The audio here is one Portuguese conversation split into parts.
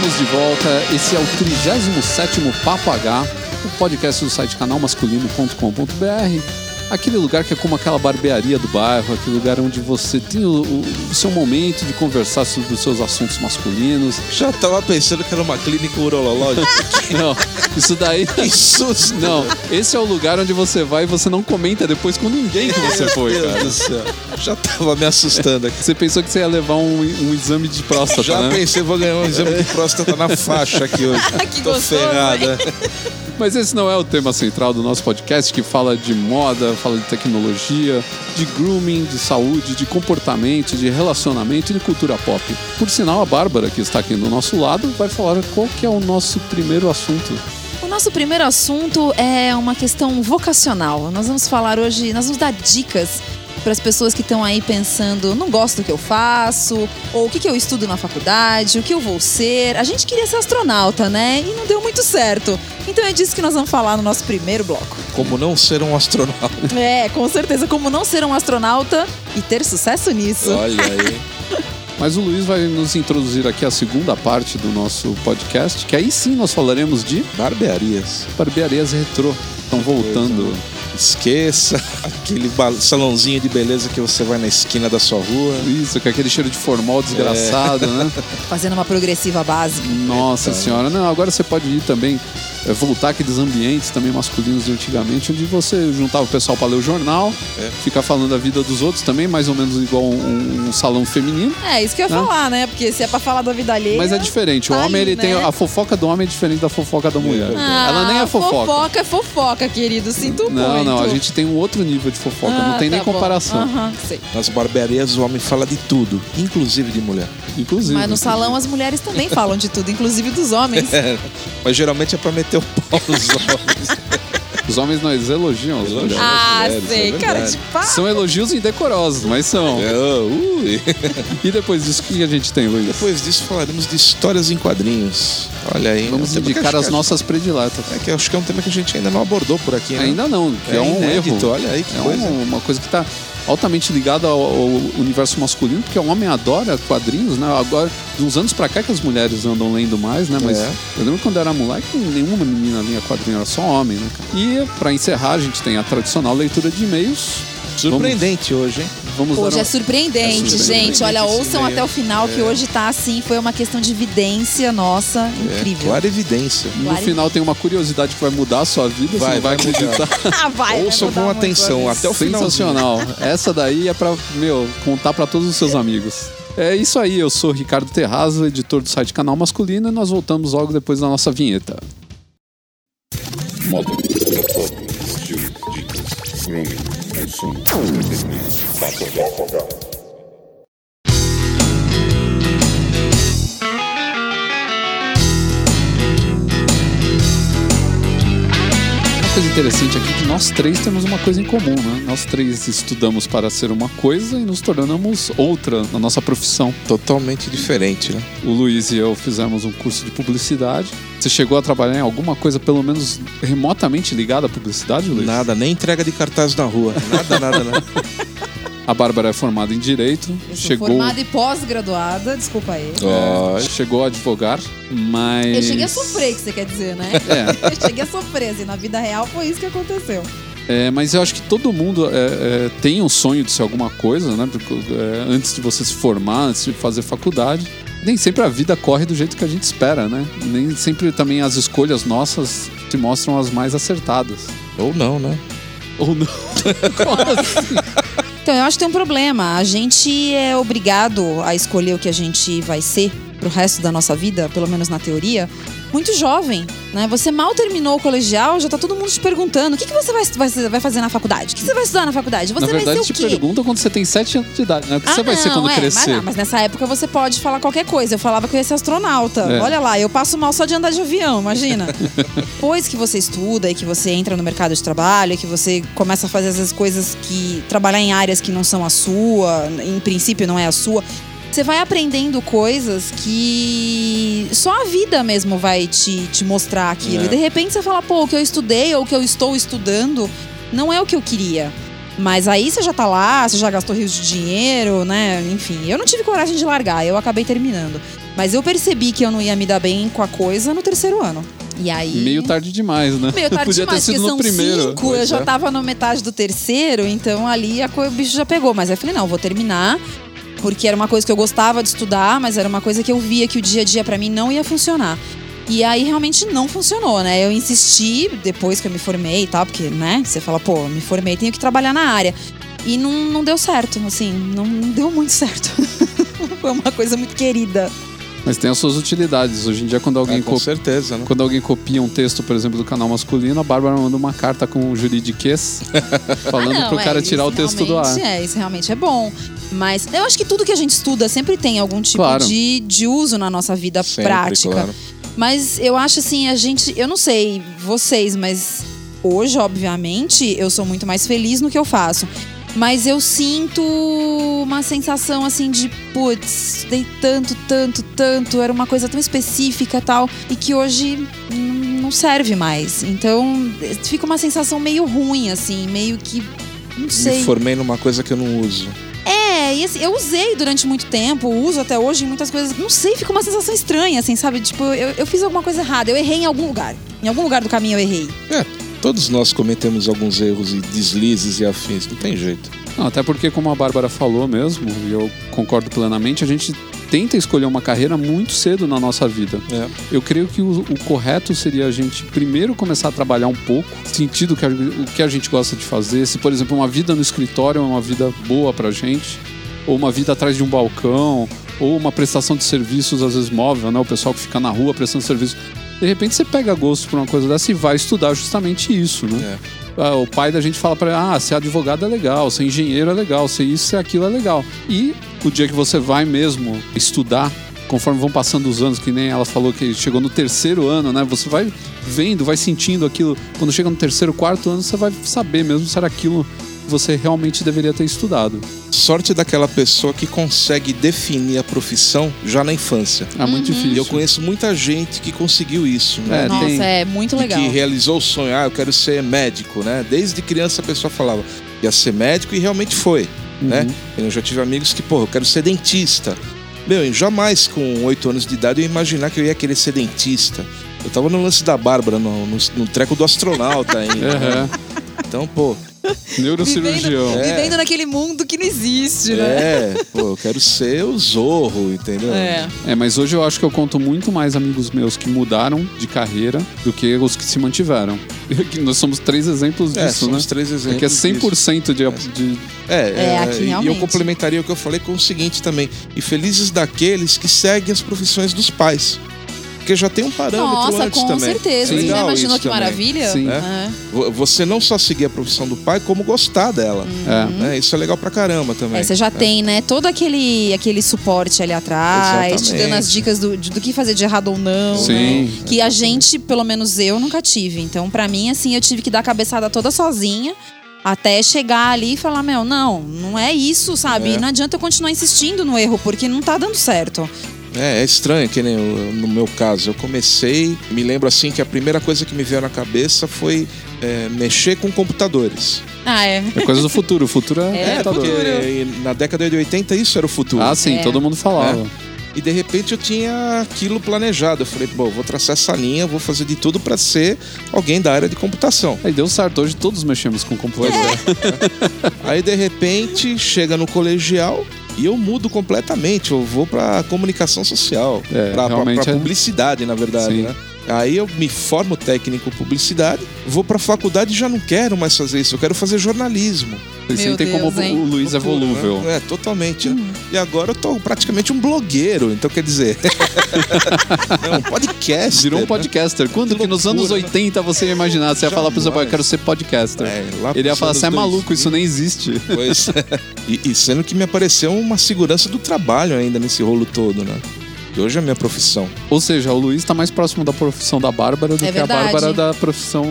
Estamos de volta. Esse é o 37 Papo H, o podcast do site canalmasculino.com.br. Aquele lugar que é como aquela barbearia do bairro, aquele lugar onde você tem o, o- seu momento de conversar sobre os seus assuntos masculinos. Já tava pensando que era uma clínica urológica. Não, isso daí. que susto! Não, esse é o lugar onde você vai e você não comenta depois com ninguém que você foi, Meu Deus cara. do céu. Já tava me assustando aqui. Você pensou que você ia levar um, um exame de próstata, Já né? pensei, vou ganhar um exame de próstata na faixa aqui hoje. Que Tô gostoso, ferrada. Mas esse não é o tema central do nosso podcast, que fala de moda, fala de tecnologia, de grooming, de saúde, de comportamento, de relacionamento e de cultura pop. Por sinal, a Bárbara, que está aqui do nosso lado, vai falar qual que é o nosso primeiro assunto. O nosso primeiro assunto é uma questão vocacional. Nós vamos falar hoje, nós vamos dar dicas para as pessoas que estão aí pensando, não gosto do que eu faço, ou o que, que eu estudo na faculdade, o que eu vou ser. A gente queria ser astronauta, né? E não deu muito certo. Então é disso que nós vamos falar no nosso primeiro bloco. Como não ser um astronauta. É, com certeza, como não ser um astronauta e ter sucesso nisso. Olha aí. Mas o Luiz vai nos introduzir aqui a segunda parte do nosso podcast, que aí sim nós falaremos de Barbearias. barbearias retrô. Estão voltando. Esqueça aquele salãozinho de beleza que você vai na esquina da sua rua. Isso, com aquele cheiro de formal desgraçado, né? Fazendo uma progressiva básica. Nossa senhora, não, agora você pode ir também, é, voltar aqueles ambientes também masculinos de antigamente, onde você juntava o pessoal para ler o jornal, É. ficar falando da vida dos outros também, mais ou menos igual um, um salão feminino. É, isso que eu ia Né? falar, né? Porque se é pra falar da vida alheia. Mas é diferente, o tá homem ali, ele tem né? a fofoca do homem é diferente da fofoca da mulher. Ah, Ela nem é fofoca. Fofoca é fofoca, querido. Sinto muito. Não, a gente tem um outro nível de fofoca, não Ah, tem nem tá bom. comparação. Sei. Nas barbearias o homem fala de tudo, inclusive de mulher. Inclusive. Mas no salão as mulheres também falam de tudo, inclusive dos homens. É, mas geralmente é pra meter o pau nos homens. Os homens nós elogiam as mulheres. ah, mulheres, sei, é cara de pau. São elogios indecorosos, mas são. É, ui. E depois disso, o que a gente tem, Luiz? Depois disso falaremos de histórias em quadrinhos. Olha aí. Vamos é um indicar as nossas prediletas. É que acho que é um tema que a gente ainda não abordou por aqui, né? Ainda não, que é, um inédito, erro. Olha aí que É coisa. um- uma coisa que está altamente ligada ao, ao universo masculino, porque o homem adora quadrinhos, né? Agora, de uns anos pra cá que as mulheres andam lendo mais, né? Mas É. eu lembro quando era moleque, nenhuma menina lia quadrinho, era só homem, né? cara? E pra encerrar, a gente tem a tradicional leitura de e-mails. Surpreendente hoje, hein? Vamos, vamos Hoje dar é surpreendente, É surpreendente gente. Olha, ouçam até o final que hoje tá assim. Foi uma questão de evidência nossa É, incrível. clara evidência. No Claro. final tem uma curiosidade que vai mudar a sua vida, Vai, você vai, vai mudar. acreditar. Ah, vai. Ouçam vai com atenção, a até o final. Sensacional. Essa daí é pra, meu, contar pra todos os seus amigos. É isso aí, eu sou Ricardo Terrazo, editor do site Canal Masculino, e nós voltamos logo depois da nossa vinheta. Dicas, grooming, Sim, simplesmente. Bate-boca, coisa interessante aqui é que nós três temos uma coisa em comum, né? Nós três estudamos para ser uma coisa e nos tornamos outra na nossa profissão. Totalmente diferente, né? O Luiz e eu fizemos um curso de publicidade. Você chegou a trabalhar em alguma coisa, pelo menos remotamente ligada à publicidade, Luiz? Nada, nem entrega de cartaz na rua. Nada, nada, né? A Bárbara é formada em Direito. Eu chegou, formada e pós-graduada, desculpa aí. Ó, chegou a advogar, mas... Eu cheguei a sofrer, que você quer dizer, né? É. Eu cheguei a sofrer, assim, na vida real foi isso que aconteceu. É, mas eu acho que todo mundo é, é, tem um sonho de ser alguma coisa, né? Porque, é, antes de você se formar, antes de fazer faculdade. Nem sempre a vida corre do jeito que a gente espera, né? Nem sempre também as escolhas nossas te mostram as mais acertadas. ou não, né? Ou não. Como assim? Então, eu acho que tem um problema. A gente é obrigado a escolher o que a gente vai ser pro resto da nossa vida, pelo menos na teoria, muito jovem, né? Você mal terminou o colegial, já tá todo mundo te perguntando: o que, que você vai, vai, vai fazer na faculdade? O que você vai estudar na faculdade? Você Na verdade, vai te ser o quê? perguntam quando você tem 7 anos de idade, né? O que Ah, você vai ser quando é, crescer? Mas, não, mas nessa época você pode falar qualquer coisa. Eu falava que eu ia ser astronauta. É. Olha lá, eu passo mal só de andar de avião, imagina. Depois que você estuda e que você entra no mercado de trabalho, e que você começa a fazer essas coisas que. trabalhar em áreas que não são a sua, em princípio não é a sua. Você vai aprendendo coisas que só a vida mesmo vai te, te mostrar aquilo. É. E de repente você fala, pô, o que eu estudei ou o que eu estou estudando não é o que eu queria. Mas aí você já tá lá, você já gastou rios de dinheiro, né? Enfim, eu não tive coragem de largar, eu acabei terminando. Mas eu percebi que eu não ia me dar bem com a coisa no terceiro ano. E aí. Meio tarde demais, né? Meio tarde Podia demais, ter sido porque no são primeiro. cinco, eu já é. tava na metade do terceiro, então ali a co- o bicho já pegou. Mas aí eu falei, não, vou terminar, porque era uma coisa que eu gostava de estudar, mas era uma coisa que eu via que o dia a dia pra mim não ia funcionar. E aí realmente não funcionou, né? Eu insisti depois que eu me formei e tal, porque, né, você fala, pô, me formei, tenho que trabalhar na área. E não, não deu certo, assim, não, não deu muito certo. Foi uma coisa muito querida. Mas tem as suas utilidades. Hoje em dia, quando alguém É, com co- certeza, né? Quando alguém copia um texto, por exemplo, do canal masculino, a Bárbara manda uma carta com juridiquês falando Ah, não, pro cara é, tirar o texto do ar. realmente É, isso realmente é bom. Mas eu acho que tudo que a gente estuda sempre tem algum tipo Claro. de, de uso na nossa vida Sempre, prática. claro. Mas eu acho assim, a gente. Eu não sei vocês, mas hoje, obviamente, eu sou muito mais feliz no que eu faço. Mas eu sinto uma sensação assim de, putz, dei tanto, tanto, tanto, era uma coisa tão específica e tal, e que hoje não serve mais. Então, fica uma sensação meio ruim, assim, meio que. Não sei. Me formei numa coisa que eu não uso. É, e assim, eu usei durante muito tempo, uso até hoje em muitas coisas. Não sei, fica uma sensação estranha, assim, sabe? Tipo, eu, eu fiz alguma coisa errada, eu errei em algum lugar. Em algum lugar do caminho eu errei. É, todos nós cometemos alguns erros e deslizes e afins, não tem jeito. Não, até porque, como a Bárbara falou mesmo, e eu concordo plenamente, a gente tenta escolher uma carreira muito cedo na nossa vida. É. Eu creio que o, o correto seria a gente primeiro começar a trabalhar um pouco, sentido que a, o que a gente gosta de fazer. Se, por exemplo, uma vida no escritório é uma vida boa pra gente, ou uma vida atrás de um balcão, ou uma prestação de serviços, às vezes móvel, né? O pessoal que fica na rua prestando serviço. De repente você pega gosto por uma coisa dessa e vai estudar justamente isso, né? É. Ah, o pai da gente fala pra ele, ah, ser advogado é legal, ser engenheiro é legal, ser isso, ser aquilo é legal. E o dia que você vai mesmo estudar, conforme vão passando os anos, que nem ela falou que chegou no terceiro ano, né? Você vai vendo, vai sentindo aquilo. Quando chega no terceiro, quarto ano, você vai saber mesmo se era aquilo você realmente deveria ter estudado. Sorte daquela pessoa que consegue definir a profissão já na infância. É muito Uhum. difícil. E eu conheço muita gente que conseguiu isso, né? É, Nossa, tem- é muito E legal. que realizou o sonho, ah, eu quero ser médico, né? Desde criança a pessoa falava, ia ser médico e realmente foi, né? Uhum. Eu já tive amigos que, pô, eu quero ser dentista. Meu, e jamais com oito anos de idade eu ia imaginar que eu ia querer ser dentista. Eu tava no lance da Bárbara, no, no, no treco do astronauta ainda. né? Aham. Então, pô, Neurocirurgião. É. Vivendo naquele mundo que não existe, né? é, pô, eu quero ser o Zorro, entendeu? É. É, mas hoje eu acho que eu conto muito mais amigos meus que mudaram de carreira do que os que se mantiveram. E Nós somos três exemplos É, disso, né? somos três exemplos. Porque é disso. 100% de, de. É, É, aqui e eu complementaria o que eu falei com o seguinte também. E felizes daqueles que seguem as profissões dos pais. Porque já tem um parâmetro Nossa, antes com também. certeza. Sim. Você já imaginou que também. maravilha? Sim. É. Vo- Você não só seguir a profissão do pai, como gostar dela. É. né? Isso é legal pra caramba também. Uhum. É, você já tem, né, todo aquele, aquele suporte ali atrás, te Exatamente. dando as dicas do, do que fazer de errado ou não. Sim. né? Que a gente, pelo menos eu, nunca tive. Então, pra mim, assim, eu tive que dar a cabeçada toda sozinha. Até chegar ali e falar, meu, não, não é isso, sabe? É. Não adianta eu continuar insistindo no erro, porque não tá dando certo. É, é estranho, que nem eu- no meu caso. Eu comecei, me lembro assim que a primeira coisa que me veio na cabeça foi é, mexer com computadores. Ah, é. É coisa do futuro. O futuro é, É, computador. porque na década de 80 isso era o futuro. Ah, sim, É. todo mundo falava. E de repente eu tinha aquilo planejado. Eu falei, bom, vou traçar essa linha, vou fazer de tudo pra ser alguém da área de computação. Aí deu certo. Hoje todos mexemos com computador. Aí de repente chega no colegial e eu mudo completamente. Eu vou pra comunicação social, É, pra, pra- realmente pra é- publicidade, na verdade, Sim. né? Aí eu me formo técnico em publicidade, vou pra faculdade e já não quero mais fazer isso, eu quero fazer jornalismo. Sentem Deus, como hein? o Luiz é né? volúvel. É, totalmente. né? E agora eu tô praticamente um blogueiro, então quer dizer. é um podcast. Virou um né? podcaster. Quando Que que nos anos loucura, né? 80 você ia imaginar? Você ia falar pro seu pai, eu quero ser podcaster. É, lá Ele ia falar, você é 2000. maluco, isso nem existe. Pois é. E, e sendo que me apareceu uma segurança do trabalho ainda nesse rolo todo, né? Que hoje é a minha profissão. Ou seja, o Luiz tá mais próximo da profissão da Bárbara do É que verdade. a Bárbara da profissão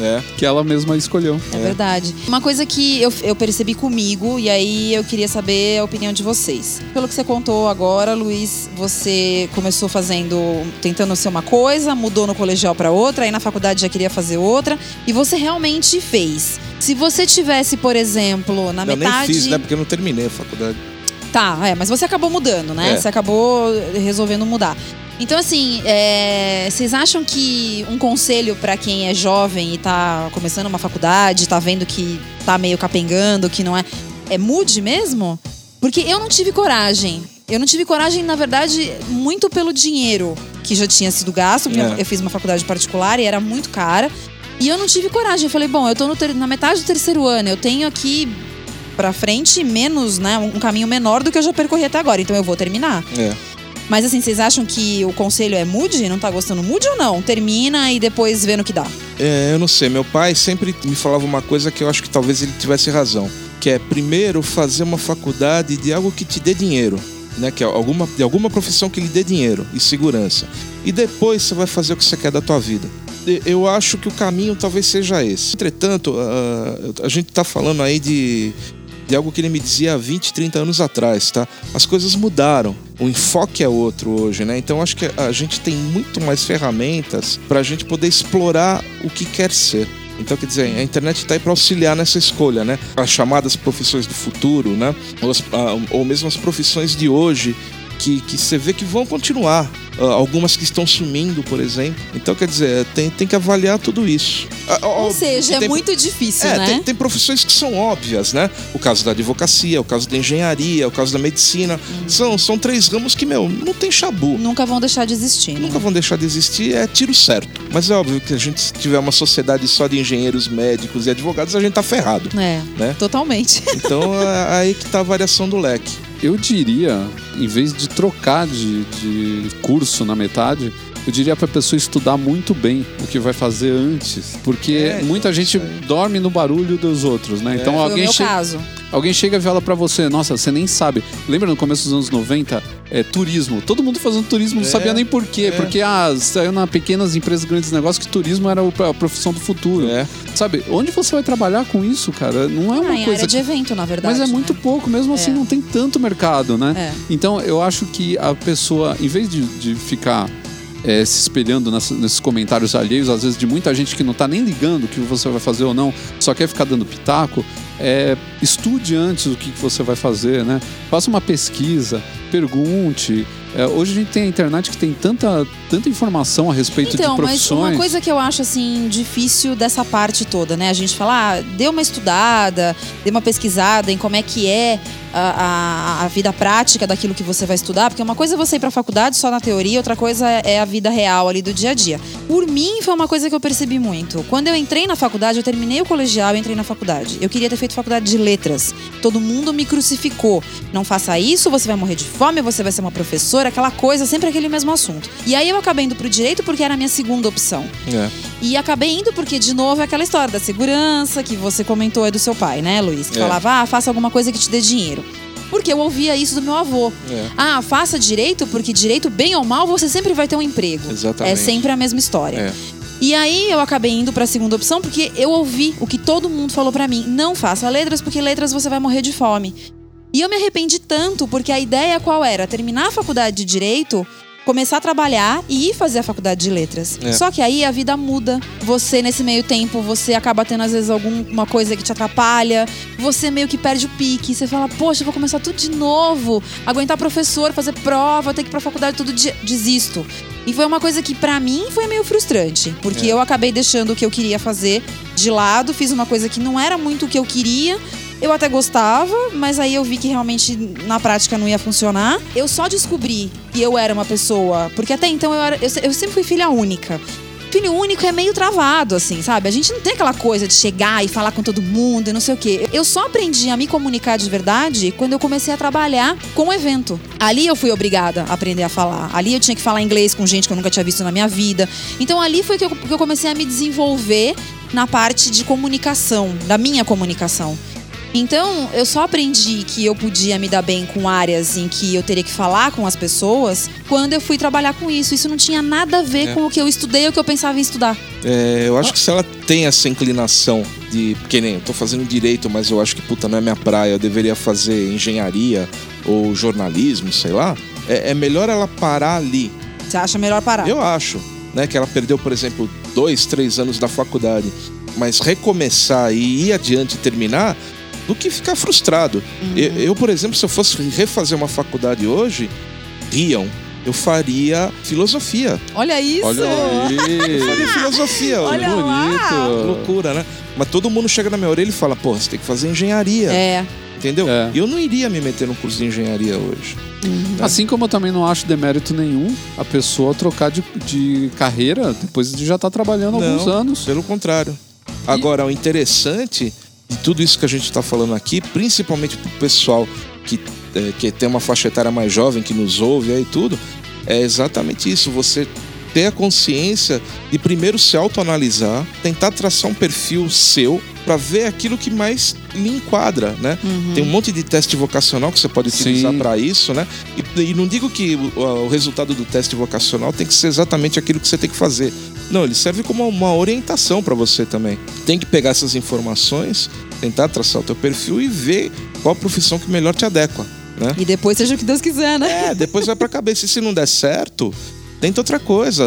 É. que ela mesma escolheu. É verdade. Uma coisa que eu, eu percebi comigo, e aí eu queria saber a opinião de vocês. Pelo que você contou agora, Luiz, você começou fazendo, tentando ser uma coisa, mudou no colegial para outra, aí na faculdade já queria fazer outra, e você realmente fez. Se você tivesse, por exemplo, na eu metade. nem fiz, né? Porque eu não terminei a faculdade. Tá, é, mas você acabou mudando, né? É. Você acabou resolvendo mudar. Então, assim, é, vocês acham que um conselho pra quem é jovem e tá começando uma faculdade, tá vendo que tá meio capengando, que não é. É mude mesmo? Porque eu não tive coragem. Eu não tive coragem, na verdade, muito pelo dinheiro que já tinha sido gasto, porque É. eu fiz uma faculdade particular e era muito cara. E eu não tive coragem. Eu falei, bom, eu tô ter- na metade do terceiro ano, eu tenho aqui pra frente menos, né? Um caminho menor do que eu já percorri até agora. Então eu vou terminar. É. Mas assim, vocês acham que o conselho é mude? Não tá gostando? Mude ou não? Termina e depois vê no que dá. É, eu não sei. Meu pai sempre me falava uma coisa que eu acho que talvez ele tivesse razão. Que é primeiro fazer uma faculdade de algo que te dê dinheiro. Né, que é alguma, de alguma profissão que lhe dê dinheiro e segurança. E depois você vai fazer o que você quer da tua vida. Eu acho que o caminho talvez seja esse. Entretanto, ah, a gente está falando aí de, de algo que ele me dizia há 20, 30 anos atrás, tá? As coisas mudaram. O enfoque é outro hoje, né? Então acho que a gente tem muito mais ferramentas para a gente poder explorar o que quer ser. Então, quer dizer, a internet está aí para auxiliar nessa escolha, né? As chamadas profissões do futuro, né? Ou, as- ah, ou mesmo as profissões de hoje que, que você vê que vão continuar. Ah, algumas que estão sumindo, por exemplo. Então, quer dizer, tem, tem que avaliar tudo isso. Ó, Ou ó, seja, é tem- muito difícil, é, né? tem, tem profissões que são óbvias, né? O caso da advocacia, o caso da engenharia, o caso da medicina. Uhum. São, são três ramos que, meu, não tem chabu. Nunca vão deixar de existir, né? Nunca vão deixar de existir, é tiro certo. Mas é óbvio que a gente se tiver uma sociedade só de engenheiros, médicos e advogados, a gente tá ferrado. É, Né? totalmente. Então é aí que tá a variação do leque. Eu diria, em vez de trocar de, de curso na metade, eu diria pra pessoa estudar muito bem o que vai fazer antes. Porque É, muita então, gente dorme no barulho dos outros, né? Então Foi o alguém chega. Alguém chega e fala pra você, nossa, você nem sabe. Lembra no começo dos anos 90? É, turismo. Todo mundo fazendo turismo, não É, sabia nem por quê. é. Porque ah, saiu na pequenas empresas, grandes negócios, que turismo era a profissão do futuro. É. Sabe, onde você vai trabalhar com isso, cara? Não é Ah, uma em coisa. área de evento, na verdade. Mas é muito né? pouco, mesmo assim É. não tem tanto mercado, né? É. Então eu acho que a pessoa, em vez de, de ficar é, se espelhando nessa- nesses comentários alheios, às vezes de muita gente que não tá nem ligando o que você vai fazer ou não, só quer ficar dando pitaco, é, estude antes o que você vai fazer, né? Faça uma pesquisa, pergunte. É, hoje a gente tem a internet que tem tanta, tanta informação a respeito Então, de mas profissões. uma coisa que eu acho assim difícil dessa parte toda, né? A gente fala, ah, dê uma estudada, dê uma pesquisada em como é que é a, a, a vida prática daquilo que você vai estudar, porque uma coisa é você ir pra faculdade só na teoria, outra coisa é a vida real ali do dia a dia. Por mim, foi uma coisa que eu percebi muito. Quando eu entrei na faculdade, eu terminei o colegial e entrei na faculdade. Eu queria ter feito faculdade de letras. Todo mundo me crucificou. Não faça isso, você vai morrer de fome, você vai ser uma professora, aquela coisa, sempre aquele mesmo assunto. E aí eu acabei indo pro direito porque era a minha segunda opção. É. E acabei indo porque, de novo, é aquela história da segurança que você comentou é do seu pai, né, Luiz? Que É. falava, ah, faça alguma coisa que te dê dinheiro. Porque eu ouvia isso do meu avô. É. Ah, faça direito, porque direito, bem ou mal, você sempre vai ter um emprego. Exatamente. É sempre a mesma história. É. E aí eu acabei indo pra segunda opção porque eu ouvi o que todo mundo falou pra mim. Não faça letras, porque letras você vai morrer de fome. E eu me arrependi tanto, porque a ideia qual era? Terminar a faculdade de Direito, começar a trabalhar e ir fazer a faculdade de letras. É. Só que aí a vida muda. Você, nesse meio tempo, você acaba tendo, às vezes, alguma coisa que te atrapalha. Você meio que perde o pique. Você fala, poxa, vou começar tudo de novo. Aguentar professor, fazer prova, ter que ir pra faculdade todo dia. Desisto. E foi uma coisa que, pra mim, foi meio frustrante. Porque É. eu acabei deixando o que eu queria fazer de lado. Fiz uma coisa que não era muito o que eu queria. Eu até gostava, mas aí eu vi que realmente na prática não ia funcionar. Eu só descobri que eu era uma pessoa. Porque até então eu, era, eu, eu sempre fui filha única. Filho único é meio travado, assim, sabe? A gente não tem aquela coisa de chegar e falar com todo mundo e não sei o quê. Eu só aprendi a me comunicar de verdade quando eu comecei a trabalhar com o evento. Ali eu fui obrigada a aprender a falar. Ali eu tinha que falar inglês com gente que eu nunca tinha visto na minha vida. Então ali foi que eu, que eu comecei a me desenvolver na parte de comunicação, da minha comunicação. Então, eu só aprendi que eu podia me dar bem com áreas em que eu teria que falar com as pessoas quando eu fui trabalhar com isso. Isso não tinha nada a ver É. com o que eu estudei ou o que eu pensava em estudar. É, eu acho que se ela tem essa inclinação de. Porque nem eu tô fazendo direito, mas eu acho que puta não é minha praia, eu deveria fazer engenharia ou jornalismo, sei lá. É, é melhor ela parar ali. Você acha melhor parar? Eu acho, né? Que ela perdeu, por exemplo, dois, três anos da faculdade. Mas recomeçar e ir adiante e terminar, do que ficar frustrado. Eu, eu, por exemplo, se eu fosse refazer uma faculdade hoje, riam. Eu faria filosofia. Olha isso! Olha aí. Eu faria filosofia. Olha bonito. lá. Loucura, né? Mas todo mundo chega na minha orelha e fala, pô, você tem que fazer engenharia. É. Entendeu? É. E eu não iria me meter num curso de engenharia hoje. Né? Assim como eu também não acho demérito nenhum a pessoa trocar de, de carreira depois de já estar trabalhando há Não. alguns anos. Pelo contrário. Agora, o interessante de tudo isso que a gente está falando aqui, principalmente pro pessoal que, é, que tem uma faixa etária mais jovem, que nos ouve aí tudo, é exatamente isso. Você ter a consciência de primeiro se autoanalisar, tentar traçar um perfil seu para ver aquilo que mais lhe enquadra, né? Tem um monte de teste vocacional que você pode utilizar para isso, né? E, e não digo que o, o resultado do teste vocacional tem que ser exatamente aquilo que você tem que fazer. Não, ele serve como uma orientação para você também. Tem que pegar essas informações, tentar traçar o teu perfil e ver qual a profissão que melhor te adequa, né? E depois seja o que Deus quiser, né? É, depois vai pra cabeça. E se não der certo, tenta outra coisa.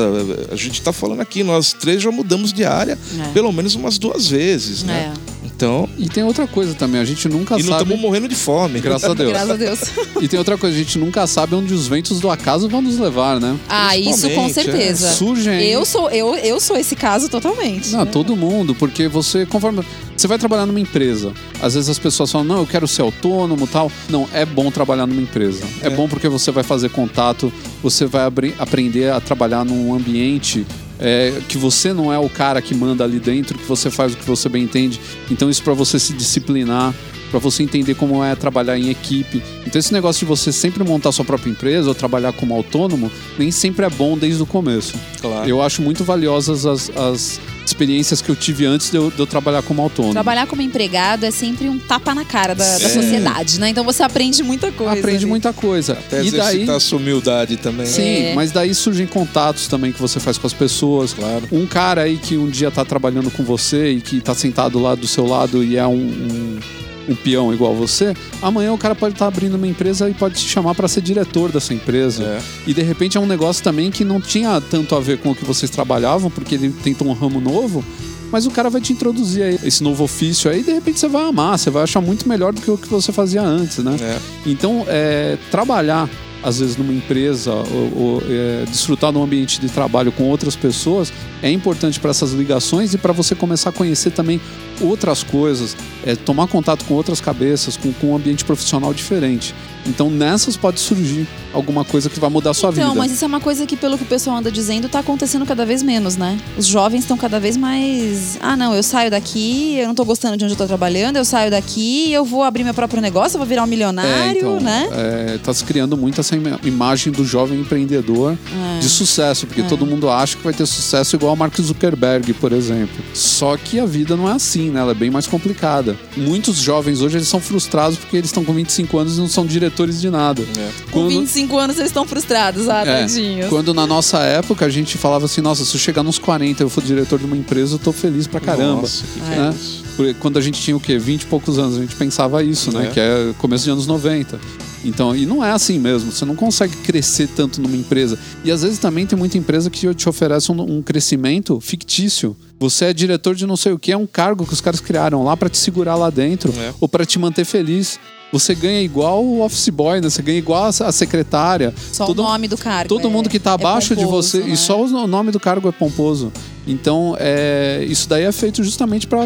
A gente tá falando aqui, nós três já mudamos de área É. pelo menos umas duas vezes, né? É. Então, E tem outra coisa também, a gente nunca e não sabe. estamos morrendo de fome. Graças a Deus. Graças a Deus. E tem outra coisa, a gente nunca sabe onde os ventos do acaso vão nos levar, né? Ah, isso com é. certeza. Surgem. Eu sou, eu, eu sou esse caso totalmente. Não, todo mundo, porque você, conforme. Você vai trabalhar numa empresa. Às vezes as pessoas falam, não, eu quero ser autônomo tal. Não, é bom trabalhar numa empresa. É, É. bom porque você vai fazer contato, você vai abri- aprender a trabalhar num ambiente é, que você não é o cara que manda ali dentro, que você faz o que você bem entende. Então, isso para você se disciplinar. Pra você entender como é trabalhar em equipe. Então, esse negócio de você sempre montar sua própria empresa ou trabalhar como autônomo, nem sempre é bom desde o começo. Claro. Eu acho muito valiosas as, as experiências que eu tive antes de eu, de eu trabalhar como autônomo. Trabalhar como empregado é sempre um tapa na cara da, da É. sociedade, né? Então você aprende muita coisa. Aprende ali. muita coisa. Até e daí, a sua humildade também. né? sim, É. mas daí surgem contatos também que você faz com as pessoas. Claro. Um cara aí que um dia tá trabalhando com você e que tá sentado lá do seu lado e é um, um, um peão igual você, amanhã o cara pode estar abrindo uma empresa e pode te chamar para ser diretor dessa empresa. É. E de repente é um negócio também que não tinha tanto a ver com o que vocês trabalhavam, porque ele tentou um ramo novo. Mas o cara vai te introduzir aí esse novo ofício aí, e de repente você vai amar, você vai achar muito melhor do que o que você fazia antes, né? É. Então, é, trabalhar, às vezes, numa empresa, ou, ou, é, desfrutar de um ambiente de trabalho com outras pessoas, é importante para essas ligações e para você começar a conhecer também outras coisas, é, tomar contato com outras cabeças, com, com um ambiente profissional diferente. Então, nessas pode surgir alguma coisa que vai mudar a sua Então, vida. mas isso é uma coisa que, pelo que o pessoal anda dizendo, tá acontecendo cada vez menos, né? Os jovens estão cada vez mais. Ah, não, eu saio daqui, eu não tô gostando de onde eu tô trabalhando, eu saio daqui, eu vou abrir meu próprio negócio, eu vou virar um milionário, então, né? é, tá se criando muito essa ima- imagem do jovem empreendedor É. de sucesso, porque todo mundo acha que vai ter sucesso igual o Mark Zuckerberg, por exemplo. Só que a vida não é assim, né? Ela é bem mais complicada. Muitos jovens hoje eles são frustrados porque eles estão com 25 anos e não são diretores de nada. É. Com Quando- 25 anos eles estão frustrados, ah, É, tadinhos. Quando na nossa época a gente falava assim, nossa, se eu chegar nos 40 e eu for diretor de uma empresa, eu tô feliz pra caramba. Nossa, que né? é? Porque Quando a gente tinha o quê? 20 e poucos anos, a gente pensava isso, né? É. Que é começo de anos 90. Então, e não é assim mesmo. Você não consegue crescer tanto numa empresa. E às vezes também tem muita empresa que te oferece um, um crescimento fictício. Você é diretor de não sei o que, é um cargo que os caras criaram lá pra te segurar lá dentro É. ou pra te manter feliz. Você ganha igual o office boy, né? Você ganha igual a, secretária. Só todo- o nome do cargo. Todo é- mundo que tá é abaixo de pomposo, você, né? e só o nome do cargo é pomposo. Então, é, isso daí é feito justamente para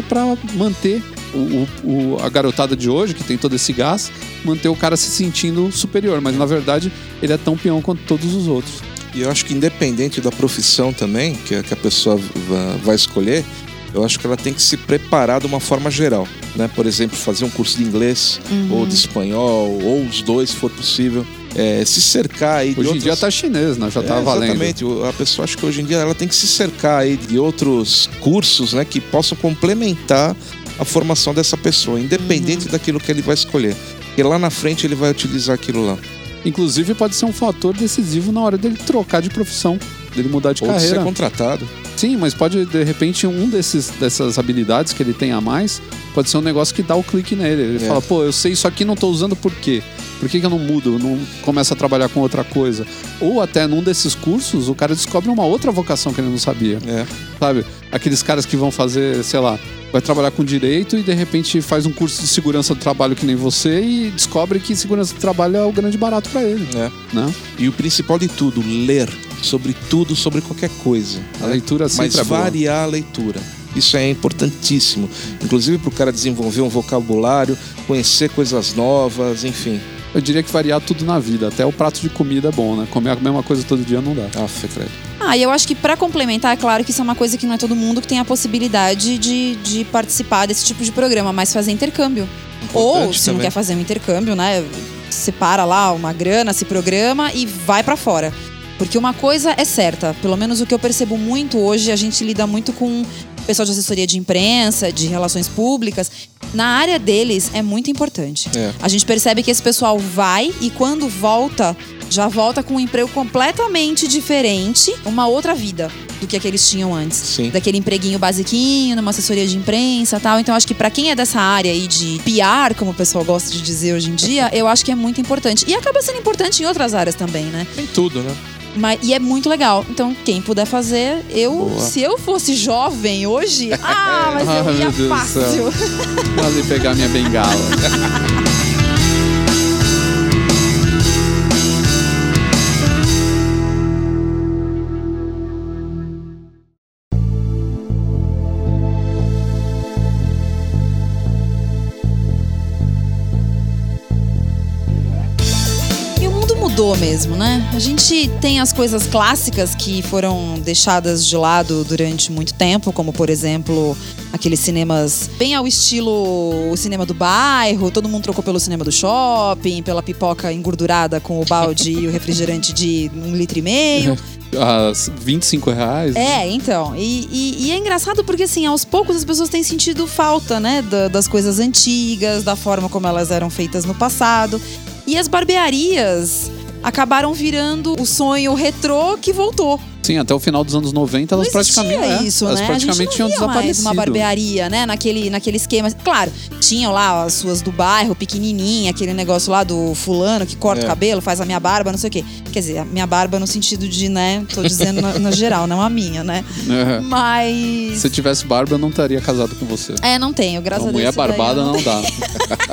manter o, o- o- a garotada de hoje, que tem todo esse gás, manter o cara se sentindo superior. Mas, na verdade, ele é tão peão quanto todos os outros. E eu acho que independente da profissão também, que, a- que a pessoa va- vai escolher, eu acho que ela tem que se preparar de uma forma geral. Né? Por exemplo, fazer um curso de inglês, Uhum. ou de espanhol, ou os dois, se for possível. É, se cercar aí de Hoje em dia tá chinês, né? Já tá É, valendo. Exatamente. A pessoa acha que hoje em dia ela tem que se cercar aí de outros cursos, né, que possam complementar a formação dessa pessoa, independente Uhum. daquilo que ele vai escolher. Porque lá na frente ele vai utilizar aquilo lá. Inclusive, pode ser um fator decisivo na hora dele trocar de profissão, dele mudar de Ou de carreira. ser contratado. Sim, mas pode, de repente, um desses, dessas habilidades que ele tem a mais, pode ser um negócio que dá o clique nele. Ele É. fala, pô, eu sei isso aqui, não tô usando por quê? Por que, que eu não mudo, não começo a trabalhar com outra coisa? Ou até num desses cursos, o cara descobre uma outra vocação que ele não sabia. É. Sabe? Aqueles caras que vão fazer, sei lá, vai trabalhar com direito e de repente faz um curso de segurança do trabalho que nem você e descobre que segurança do trabalho é o grande barato para ele, É. né? E o principal de tudo, ler sobre tudo, sobre qualquer coisa. A né? leitura sempre Mas é boa. variar a leitura. Isso é importantíssimo. Inclusive para o cara desenvolver um vocabulário, conhecer coisas novas, enfim. Eu diria que variar tudo na vida, até o prato de comida é bom, né? Comer a mesma coisa todo dia não dá. Ah, credo. Ah, e eu acho que pra complementar, é claro que isso é uma coisa que não é todo mundo que tem a possibilidade de, de participar desse tipo de programa, mas fazer intercâmbio. Ou, Importante se não também. quer fazer um intercâmbio, né? Separa lá uma grana, se programa e vai pra fora. Porque uma coisa é certa, pelo menos o que eu percebo muito hoje, a gente lida muito com pessoal de assessoria de imprensa, de relações públicas. Na área deles é muito importante. É. A gente percebe que esse pessoal vai e quando volta, já volta com um emprego completamente diferente, uma outra vida do que a que eles tinham antes. Sim. Daquele empreguinho basiquinho, numa assessoria de imprensa e tal. Então acho que pra quem é dessa área aí de PR, como o pessoal gosta de dizer hoje em dia, eu acho que é muito importante. E acaba sendo importante em outras áreas também, né? Tem tudo, né? Mas, e é muito legal. Então, quem puder fazer, eu, Boa. se eu fosse jovem hoje, ah, mas eu ia fácil. ali pegar minha bengala. mesmo, né? A gente tem as coisas clássicas que foram deixadas de lado durante muito tempo, como por exemplo, aqueles cinemas bem ao estilo o cinema do bairro, todo mundo trocou pelo cinema do shopping, pela pipoca engordurada com o balde e o refrigerante de um litro e meio. As 25 reais. É, então. E, e- e é engraçado porque, assim, aos poucos as pessoas têm sentido falta, né? da- das coisas antigas, da forma como elas eram feitas no passado. E as barbearias acabaram virando o sonho retrô que voltou. Sim, até o final dos anos 90 elas não praticamente. é, isso, elas né? praticamente a gente tinham não desaparecido. uma barbearia, né? Naquele, naquele esquema. Claro, tinham lá as suas do bairro, pequenininha, aquele negócio lá do fulano que corta É. o cabelo, faz a minha barba, não sei o quê. Quer dizer, a minha barba no sentido de, né? Tô dizendo na, na geral, não a minha, né? É. Mas... Se eu tivesse barba, eu não estaria casado com você. É, não tenho, graças Então, a Deus. mulher barbada eu não dá.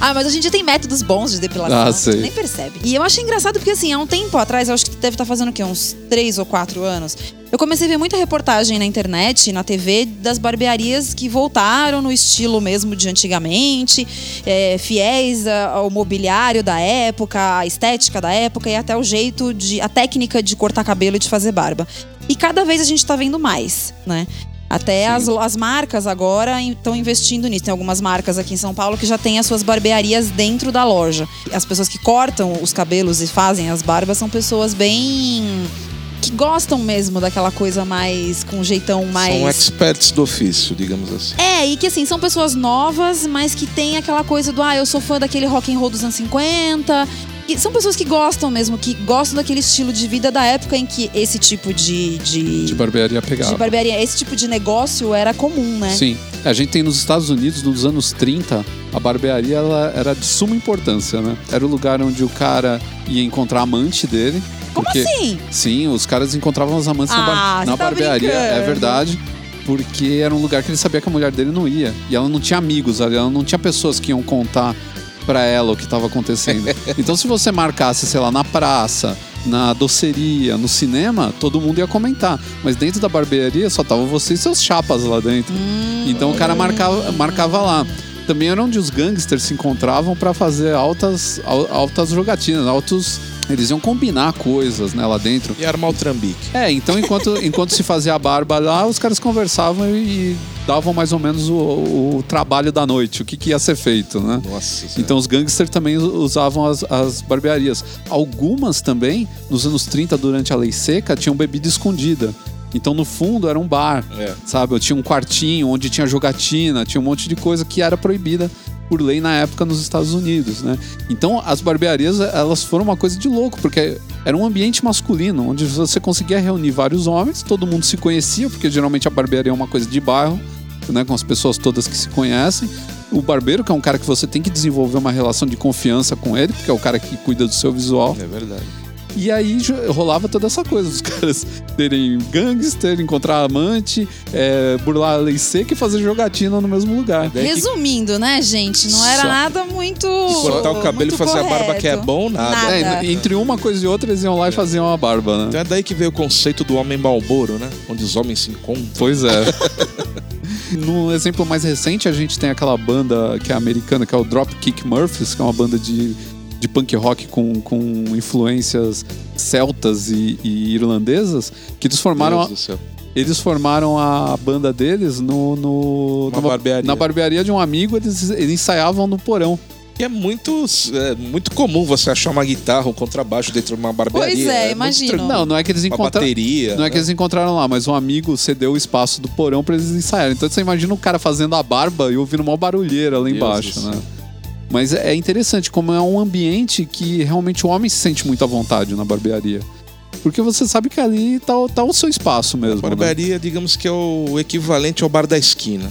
Ah, mas hoje em dia tem métodos bons de depilação. Ah, a gente sei. nem percebe. E eu achei engraçado porque, assim, há um tempo atrás, eu acho que deve estar fazendo o quê? Uns três ou quatro anos. Eu comecei a ver muita reportagem na internet, na TV, das barbearias que voltaram no estilo mesmo de antigamente, é, fiéis ao mobiliário da época, à estética da época e até o jeito de. a técnica de cortar cabelo e de fazer barba. E cada vez a gente tá vendo mais, né? Até as, as marcas agora estão investindo nisso. Tem algumas marcas aqui em São Paulo que já têm as suas barbearias dentro da loja. As pessoas que cortam os cabelos e fazem as barbas são pessoas bem. Que gostam mesmo daquela coisa mais. com um jeitão mais. São experts do ofício, digamos assim. É, e que assim, são pessoas novas, mas que tem aquela coisa do, ah, eu sou fã daquele rock and roll dos anos 50. E são pessoas que gostam mesmo, que gostam daquele estilo de vida da época em que esse tipo de. de, De barbearia pegava. de barbearia, esse tipo de negócio era comum, né? Sim. A gente tem nos Estados Unidos, nos anos 30, a barbearia ela era de suma importância, né? Era o lugar onde o cara ia encontrar a amante dele. Como porque, assim? Sim, os caras encontravam as amantes na, Ah, bar- você na tá barbearia, é brincando. verdade. Porque era um lugar que ele sabia que a mulher dele não ia. E ela não tinha amigos, ela não tinha pessoas que iam contar pra ela o que estava acontecendo. então, se você marcasse, sei lá, na praça, na doceria, no cinema, todo mundo ia comentar. Mas dentro da barbearia só tava você e seus chapas lá dentro. Hum. Então o cara marcava, marcava lá. Também era onde os gangsters se encontravam pra fazer altas, al- altas jogatinas, altos. Eles iam combinar coisas né, lá dentro. E armar o trambique. É, então enquanto, enquanto se fazia a barba lá, os caras conversavam e, davam mais ou menos o, o trabalho da noite, o que, que ia ser feito, né? Nossa senhora. Então os gangsters também usavam as, as barbearias. Algumas também, nos anos 30, durante a lei seca, tinham bebida escondida. Então no fundo era um bar, É. sabe? Eu tinha um quartinho onde tinha jogatina, tinha um monte de coisa que era proibida por lei na época nos Estados Unidos, né? Então as barbearias, elas foram uma coisa de louco, porque era um ambiente masculino, onde você conseguia reunir vários homens, todo mundo se conhecia, porque geralmente a barbearia é uma coisa de bairro, né? Com as pessoas todas que se conhecem. o barbeiro, que é um cara que você tem que desenvolver uma relação de confiança com ele, porque é o cara que cuida do seu visual. É verdade. E aí rolava toda essa coisa, os caras terem gangster, encontrar amante, é, burlar a lei seca e fazer jogatina no mesmo lugar. Resumindo, né, gente? Não era Só- nada muito. cortar o cabelo e fazer a barba que é correto. bom, nada. Nada. É, entre uma coisa e outra, eles iam lá e faziam uma barba, né? Então é daí que veio o conceito do homem balboro, né? Onde os homens se encontram. Pois é. no exemplo mais recente, a gente tem aquela banda que é americana, que é o Dropkick Murphys, que é uma banda de, de punk rock com, com influências celtas e, e irlandesas, que eles formaram, Deus a, do céu. eles formaram a banda deles no, no numa- barbearia. na barbearia de um amigo, eles, eles ensaiavam no porão. E é muito, é muito comum você achar uma guitarra, um contrabaixo dentro de uma barbearia. Pois é, muito imagino. Não, não é que eles Uma encontraram. bateria. Não é que né? eles encontraram lá, mas um amigo cedeu o espaço do porão pra eles ensaiarem. Então você imagina o cara fazendo a barba e ouvindo uma barulheira lá Deus embaixo, do né? Mas é interessante como é um ambiente que realmente o homem se sente muito à vontade na barbearia. Porque você sabe que ali tá, o- tá o seu espaço mesmo. né? Barbearia, digamos que é o equivalente ao bar da esquina.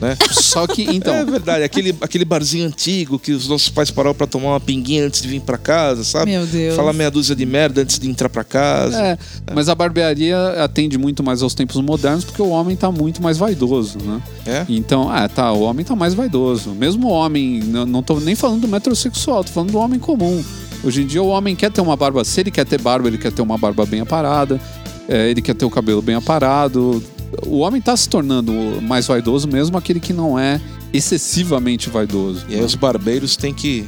Né? Só que, então, é verdade, aquele, aquele barzinho antigo que os nossos pais pararam pra tomar uma pinguinha antes de vir pra casa, sabe? Meu Deus. Falar meia dúzia de merda antes de entrar pra casa. É, mas a barbearia atende muito mais aos tempos modernos porque o homem tá muito mais vaidoso, né? É? Então, ah, tá, o homem tá mais vaidoso. Mesmo o homem, não, não tô nem falando do metrosexual, tô falando do homem comum. Hoje em dia o homem quer ter uma barba, se ele quer ter barba, ele quer ter uma barba bem aparada, é, ele quer ter o cabelo bem aparado. O homem tá se tornando mais vaidoso, mesmo aquele que não é excessivamente vaidoso. E aí os barbeiros têm que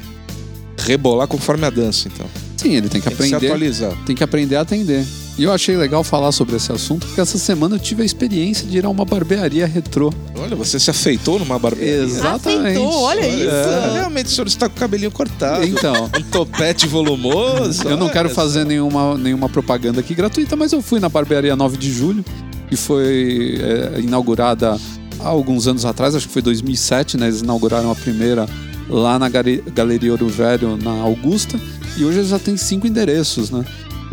rebolar conforme a dança, então. Sim, ele tem que Tem que se aprender. atualizar. tem que aprender a atender. E eu achei legal falar sobre esse assunto porque essa semana eu tive a experiência de ir a uma barbearia retrô. Olha, você se afeitou numa barbearia. Exatamente. Afeitou, olha isso. É, realmente o senhor está com o cabelinho cortado. Então, Um topete volumoso. eu não olha quero fazer nenhuma, nenhuma propaganda aqui gratuita, mas eu fui na barbearia 9 de julho, que foi é, inaugurada há alguns anos atrás, acho que foi 2007, né? Eles inauguraram a primeira lá na Galeria Ouro Velho, na Augusta, e hoje já têm cinco endereços, né?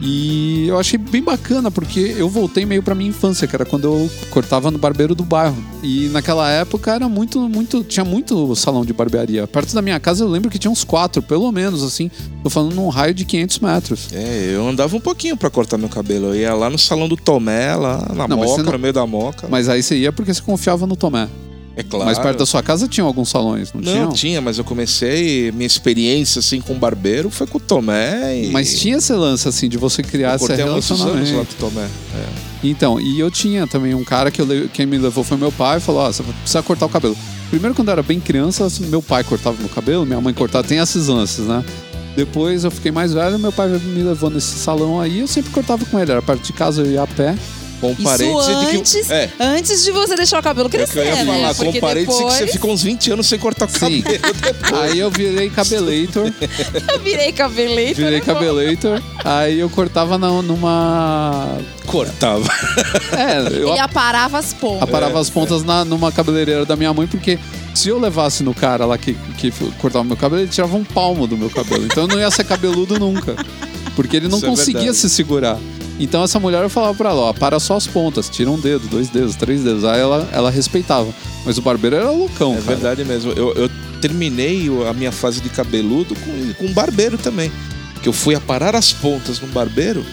E eu achei bem bacana, porque eu voltei meio pra minha infância, que era quando eu cortava no barbeiro do bairro. E naquela época era muito, muito. Tinha muito salão de barbearia. Perto da minha casa eu lembro que tinha uns quatro, pelo menos, assim. Tô falando num raio de 500 metros. É, eu andava um pouquinho pra cortar meu cabelo. Eu ia lá no salão do Tomé, lá na Não, moca, não- no meio da moca. Mas aí você ia porque você confiava no Tomé. É claro. Mas perto da sua casa tinha alguns salões, não, Não, tinham? tinha, mas eu comecei. Minha experiência assim com barbeiro foi com o Tomé. E... Mas tinha esse lance, assim, de você criar Eu há muitos anos lá relacionamento. com o Tomé. É. Então, e eu tinha também um cara que eu quem me levou foi meu pai e falou: Ó, você precisa cortar o cabelo. Primeiro, quando eu era bem criança, meu pai cortava meu cabelo, minha mãe cortava, tem esses lances, né? Depois eu fiquei mais velho, meu pai me levou nesse salão aí, eu sempre cortava com ele, era perto de casa, eu ia a pé. Com Isso parênteses de que. antes, É. antes de você deixar o cabelo É crescer, eu ia né? falar, com Porque parênteses depois que você ficou uns 20 anos sem cortar o Sim. cabelo. Aí eu virei cabelator, eu virei cabeleiro. virei cabelator, aí eu cortava na- numa. Cortava. É, eu Ele aparava as pontas. aparava as pontas na, numa cabeleireira da minha mãe, porque se eu levasse no cara lá que, que cortava meu cabelo, ele tirava um palmo do meu cabelo. Então eu não ia ser cabeludo nunca. Porque ele não Isso é conseguia verdade. se segurar. Então essa mulher eu falava pra ela, ó, para só as pontas, tira um dedo, dois dedos, três dedos. Aí ela, ela respeitava. Mas o barbeiro era loucão, É cara. verdade mesmo. Eu, eu terminei a minha fase de cabeludo com, com um barbeiro também. Que eu fui aparar as pontas no barbeiro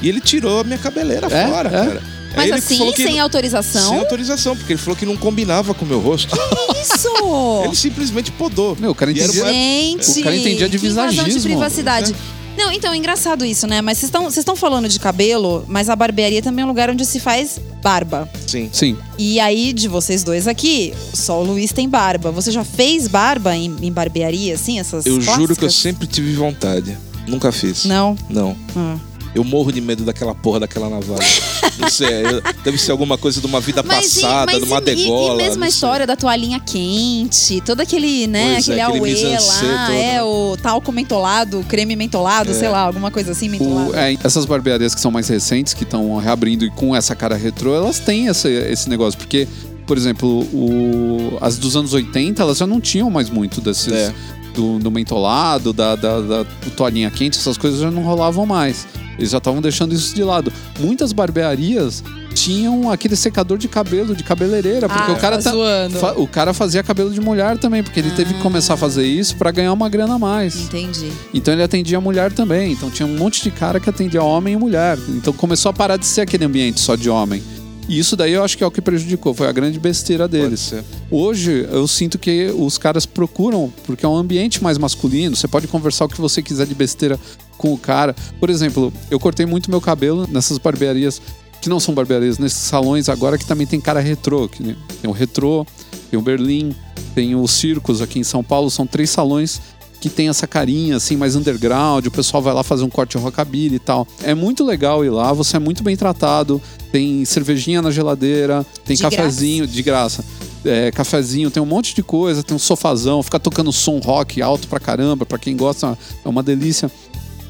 e ele tirou a minha cabeleira É? fora, É? cara. Aí Mas ele assim, falou que sem não- autorização. Sem autorização, porque ele falou que não combinava com o meu rosto. Isso! ele simplesmente podou. Meu, o cara E era entendia. uma- Gente, O cara entendia de que invasão de visagismo. privacidade. Não, então, é engraçado isso, né? Mas vocês estão vocês estão falando de cabelo, mas a barbearia também é um lugar onde se faz barba. Sim. Sim. E aí, de vocês dois aqui, só o Luiz tem barba. Você já fez barba em, em barbearia, assim, essas Eu juro que eu clássicas? sempre tive vontade. Nunca fiz. Não? Não. Ah. Eu morro de medo daquela porra daquela navalha. não sei, eu- deve ser alguma coisa de uma vida Mas, passada, de uma e, degola. e mesmo a história da toalhinha quente, todo aquele, né, Pois é, aquele aquele auê mise-en-scène lá, todo, é, né? o talco mentolado, creme mentolado, É. sei lá, alguma coisa assim, mentolado. O- é, essas barbearias que são mais recentes, que estão reabrindo e com essa cara retrô, elas têm esse, esse negócio. Porque, por exemplo, o- as dos anos 80, elas já não tinham mais muito desses. É. Do, do mentolado, da, da, da toalhinha quente, essas coisas já não rolavam mais. Eles já estavam deixando isso de lado. Muitas barbearias tinham aquele secador de cabelo, de cabeleireira, porque Ah, o cara tá tá, fa- o cara fazia cabelo de mulher também, porque ele teve que começar a fazer isso pra ganhar uma grana a mais. Entendi. Então ele atendia mulher também. Então tinha um monte de cara que atendia homem e mulher. Então começou a parar de ser aquele ambiente só de homem. E isso daí eu acho que é o que prejudicou, foi a grande besteira deles. Hoje eu sinto que os caras procuram, porque é um ambiente mais masculino, você pode conversar o que você quiser de besteira com o cara. Por exemplo, eu cortei muito meu cabelo nessas barbearias, que não são barbearias, nesses salões agora que também tem cara retrô. Que tem o retrô, tem o Berlim, tem o Circos aqui em São Paulo, são três salões que tem essa carinha assim mais underground, o pessoal vai lá fazer um corte rockabilly e tal. É muito legal ir lá, você é muito bem tratado, tem cervejinha na geladeira, tem De cafezinho de graça. É, cafezinho, tem um monte de coisa, tem um sofazão, fica tocando som rock alto pra caramba, pra quem gosta, é uma delícia.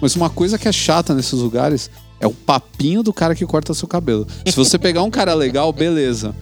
Mas uma coisa que é chata nesses lugares é o papinho do cara que corta seu cabelo. Se você pegar um cara legal, beleza.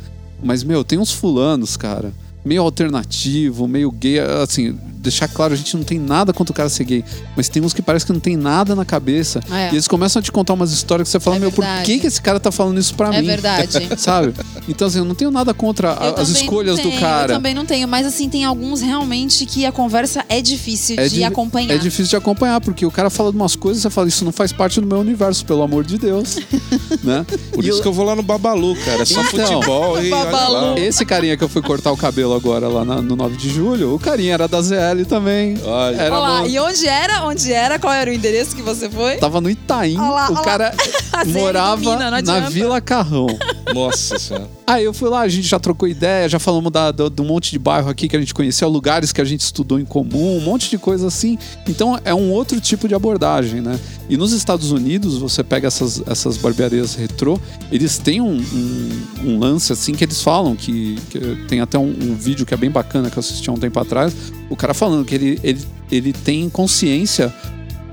Mas, meu, tem uns fulanos, cara, meio alternativo, meio gay, assim, deixar claro, a gente não tem nada contra o cara ser gay, mas tem uns que parece que não tem nada na cabeça. É. E eles começam a te contar umas histórias que você fala, É meu, por verdade. que, que esse cara tá falando isso pra É mim? verdade. Sabe? Então, assim, eu não tenho nada contra Eu as escolhas não do tenho, cara. Eu também não tenho, mas assim, tem alguns realmente que a conversa é difícil É de di- acompanhar. É difícil de acompanhar, porque o cara fala de umas coisas e você fala, isso não faz parte do meu universo, pelo amor de Deus. né? Por E isso eu- que eu vou lá no Babalu, cara. É só Então. futebol e. Babalu. Esse carinha que eu fui cortar o cabelo agora lá na- no 9 de julho, o carinha era da ZL também. Olha. Era Olha lá, no- e onde era? Onde era? Qual era o endereço que você foi? Tava no Itaim, Olha lá, o olha lá. cara morava na. Vila Carrão. Nossa senhora. Aí eu fui lá, a gente já trocou ideia, já falamos da, do, um monte de bairro aqui que a gente conheceu, lugares que a gente estudou em comum, um monte de coisa assim. Então é um outro tipo de abordagem, né? E nos Estados Unidos, você pega essas, essas barbearias retrô, eles têm um, um- um lance assim que eles falam, que, que tem até um, um vídeo que é bem bacana que eu assisti há um tempo atrás, o cara falando que ele, ele, ele tem consciência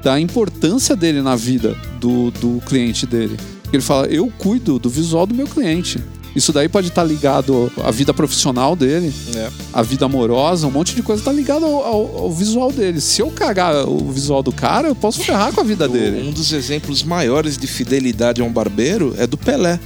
da importância dele na vida do, do cliente dele. Ele fala, eu cuido do visual do meu cliente. Isso daí pode estar ligado à vida profissional dele, É. à vida amorosa, um monte de coisa tá ligado ao, ao- ao visual dele. Se eu cagar o visual do cara, eu posso ferrar com a vida dele. Um dos exemplos maiores de fidelidade a um barbeiro é do Pelé.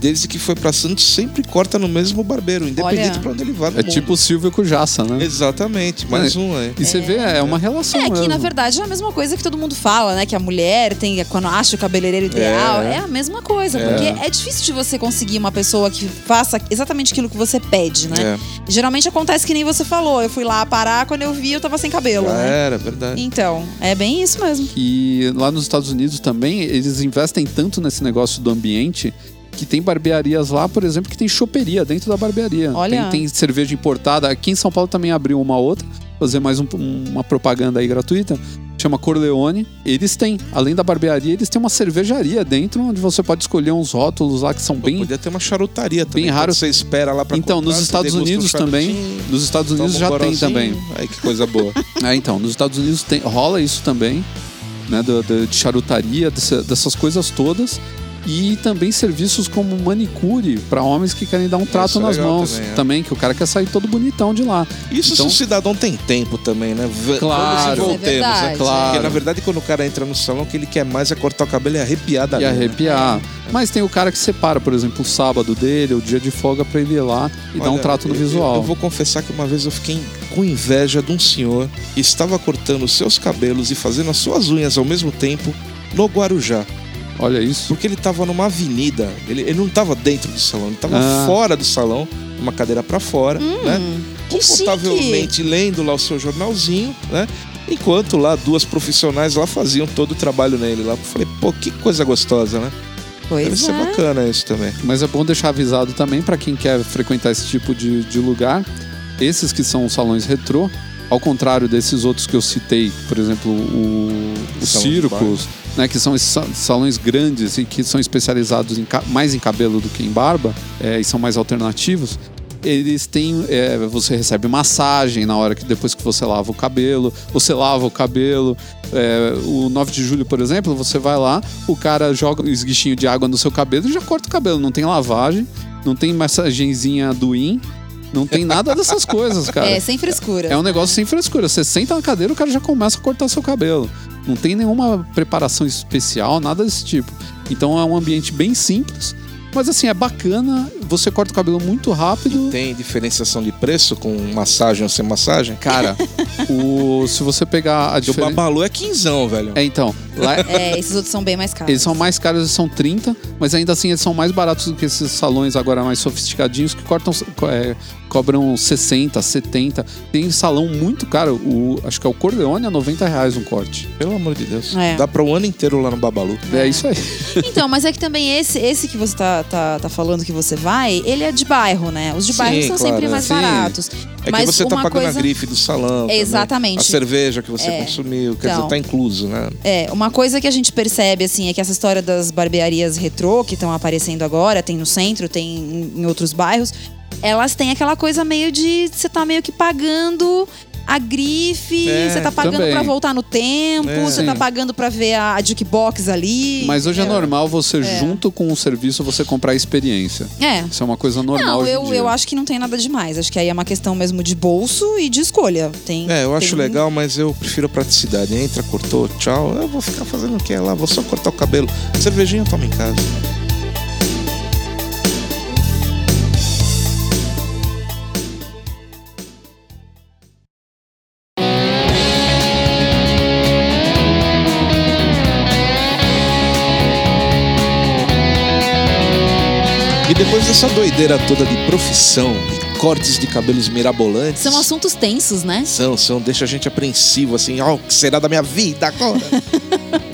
Desde que foi pra Santos, sempre corta no mesmo barbeiro, independente Olha. pra onde ele vá no É mundo. tipo o Silvio com o Jaça, né? Exatamente, mais um aí. E você vê, é uma relação É que, mesmo. na verdade, é a mesma coisa que todo mundo fala, né? Que a mulher tem, quando acha o cabeleireiro ideal, É. é, a mesma coisa. É. Porque é difícil de você conseguir uma pessoa que faça exatamente aquilo que você pede, né? É, Geralmente acontece que nem você falou. Eu fui lá parar, quando eu vi, eu tava sem cabelo, já né? era, verdade. Então, é bem isso mesmo. E lá nos Estados Unidos também, eles investem tanto nesse negócio do ambiente que tem barbearias lá, por exemplo, que tem choperia dentro da barbearia. Olha. Tem, tem cerveja importada. Aqui em São Paulo também abriu uma outra, fazer mais um- uma propaganda aí gratuita. Chama Corleone. Eles têm, além da barbearia, eles têm uma cervejaria dentro, onde você pode escolher uns rótulos lá que são Pô, bem. Podia ter uma charutaria também. bem raro. Você espera lá pra Então, comprar, nos Estados Unidos um também. Nos Estados Unidos um já tem também. Aí que coisa boa. É, então, nos Estados Unidos tem, rola isso também, né? do- do- de charutaria, dessa- dessas coisas todas. E também serviços como manicure para homens que querem dar um trato Isso é nas legal mãos. também, é. Também, que o cara quer sair todo bonitão de lá. Isso Então- se o cidadão tem tempo também, né? V Claro. É voltemos, verdade. né? Claro. Porque na verdade quando o cara entra no salão, o que ele quer mais é cortar o cabelo e arrepiar da E linha, né? arrepiar. Mas tem o cara que separa, por exemplo, o sábado dele, o dia de folga para ele ir lá e dar um trato no eu- visual. Eu, vou confessar que uma vez eu fiquei com inveja de um senhor que estava cortando os seus cabelos e fazendo as suas unhas ao mesmo tempo no Guarujá. Olha isso. Porque ele estava numa avenida, ele, ele não estava dentro do salão, ele estava Ah. fora do salão, uma cadeira para fora, né? Hum, que Confortavelmente lendo lá o seu jornalzinho, né? Enquanto lá duas profissionais lá faziam todo o trabalho nele lá. Eu falei, pô, que coisa gostosa, né? Deve Pois ser é. bacana isso também. Mas é bom deixar avisado também para quem quer frequentar esse tipo de, de lugar. Esses que são os salões retrô, ao contrário desses outros que eu citei, por exemplo, o, de circos, né, que são esses sa- salões grandes e que são especializados em mais em cabelo do que em barba, é, e são mais alternativos. Eles têm. é, você recebe massagem na hora que depois que você lava o cabelo, você lava o cabelo. É, o 9 de julho, por exemplo, você vai lá, o cara joga um esguichinho de água no seu cabelo e já corta o cabelo. Não tem lavagem, não tem massagenzinha do IN, não tem nada dessas coisas, cara. É, sem frescura. É um negócio sem frescura. Você senta na cadeira, o cara já começa a cortar seu cabelo. Não tem nenhuma preparação especial, nada desse tipo. Então é um ambiente bem simples, Mas assim, é bacana, você corta o cabelo muito rápido. Tem diferenciação de preço com massagem ou sem massagem? Cara, o, se você pegar a O diferença. Babalu é quinzão, velho. É, então. Lá, É, esses outros são bem mais caros. eles são mais caros, eles são 30, mas ainda assim eles são mais baratos do que esses salões agora mais sofisticadinhos que cortam, é, cobram 60, 70. Tem salão muito caro, o, acho que é o Corleone a 90 reais um corte. Pelo amor de Deus. É. Dá pra um ano inteiro lá no Babalu. É isso aí. Então, mas é que também esse, esse que você tá, tá, tá falando que você vai, ele é de bairro, né? Os de Sim, bairro são claro, sempre é. mais Sim. baratos. É mas que você tá pagando coisa... a grife do salão. também. Exatamente. A cerveja que você É. consumiu. Quer Então. dizer, tá incluso, né? É, uma coisa que a gente percebe, assim, é que essa história das barbearias retrô que estão aparecendo agora, tem no centro, tem em, em outros bairros, elas têm aquela coisa meio de você tá meio que pagando a grife, É, você tá pagando também. pra voltar no tempo, É. você tá Sim. pagando pra ver a, a jukebox ali. Mas hoje é, entendeu? normal você, junto com o serviço, você comprar experiência. É. Isso é uma coisa normal. Não, hoje em eu, dia. eu acho que não tem nada demais. Acho que aí é uma questão mesmo de bolso e de escolha. Tem, É, eu acho tem- legal, mas eu prefiro a praticidade. Entra, cortou, tchau. Eu vou ficar fazendo o que lá? Vou só cortar o cabelo. Cervejinha eu tomo em casa. Depois dessa doideira toda de profissão e cortes de cabelos mirabolantes. São assuntos tensos, né? São, são, deixa a gente apreensivo, assim, ó, o que será da minha vida agora?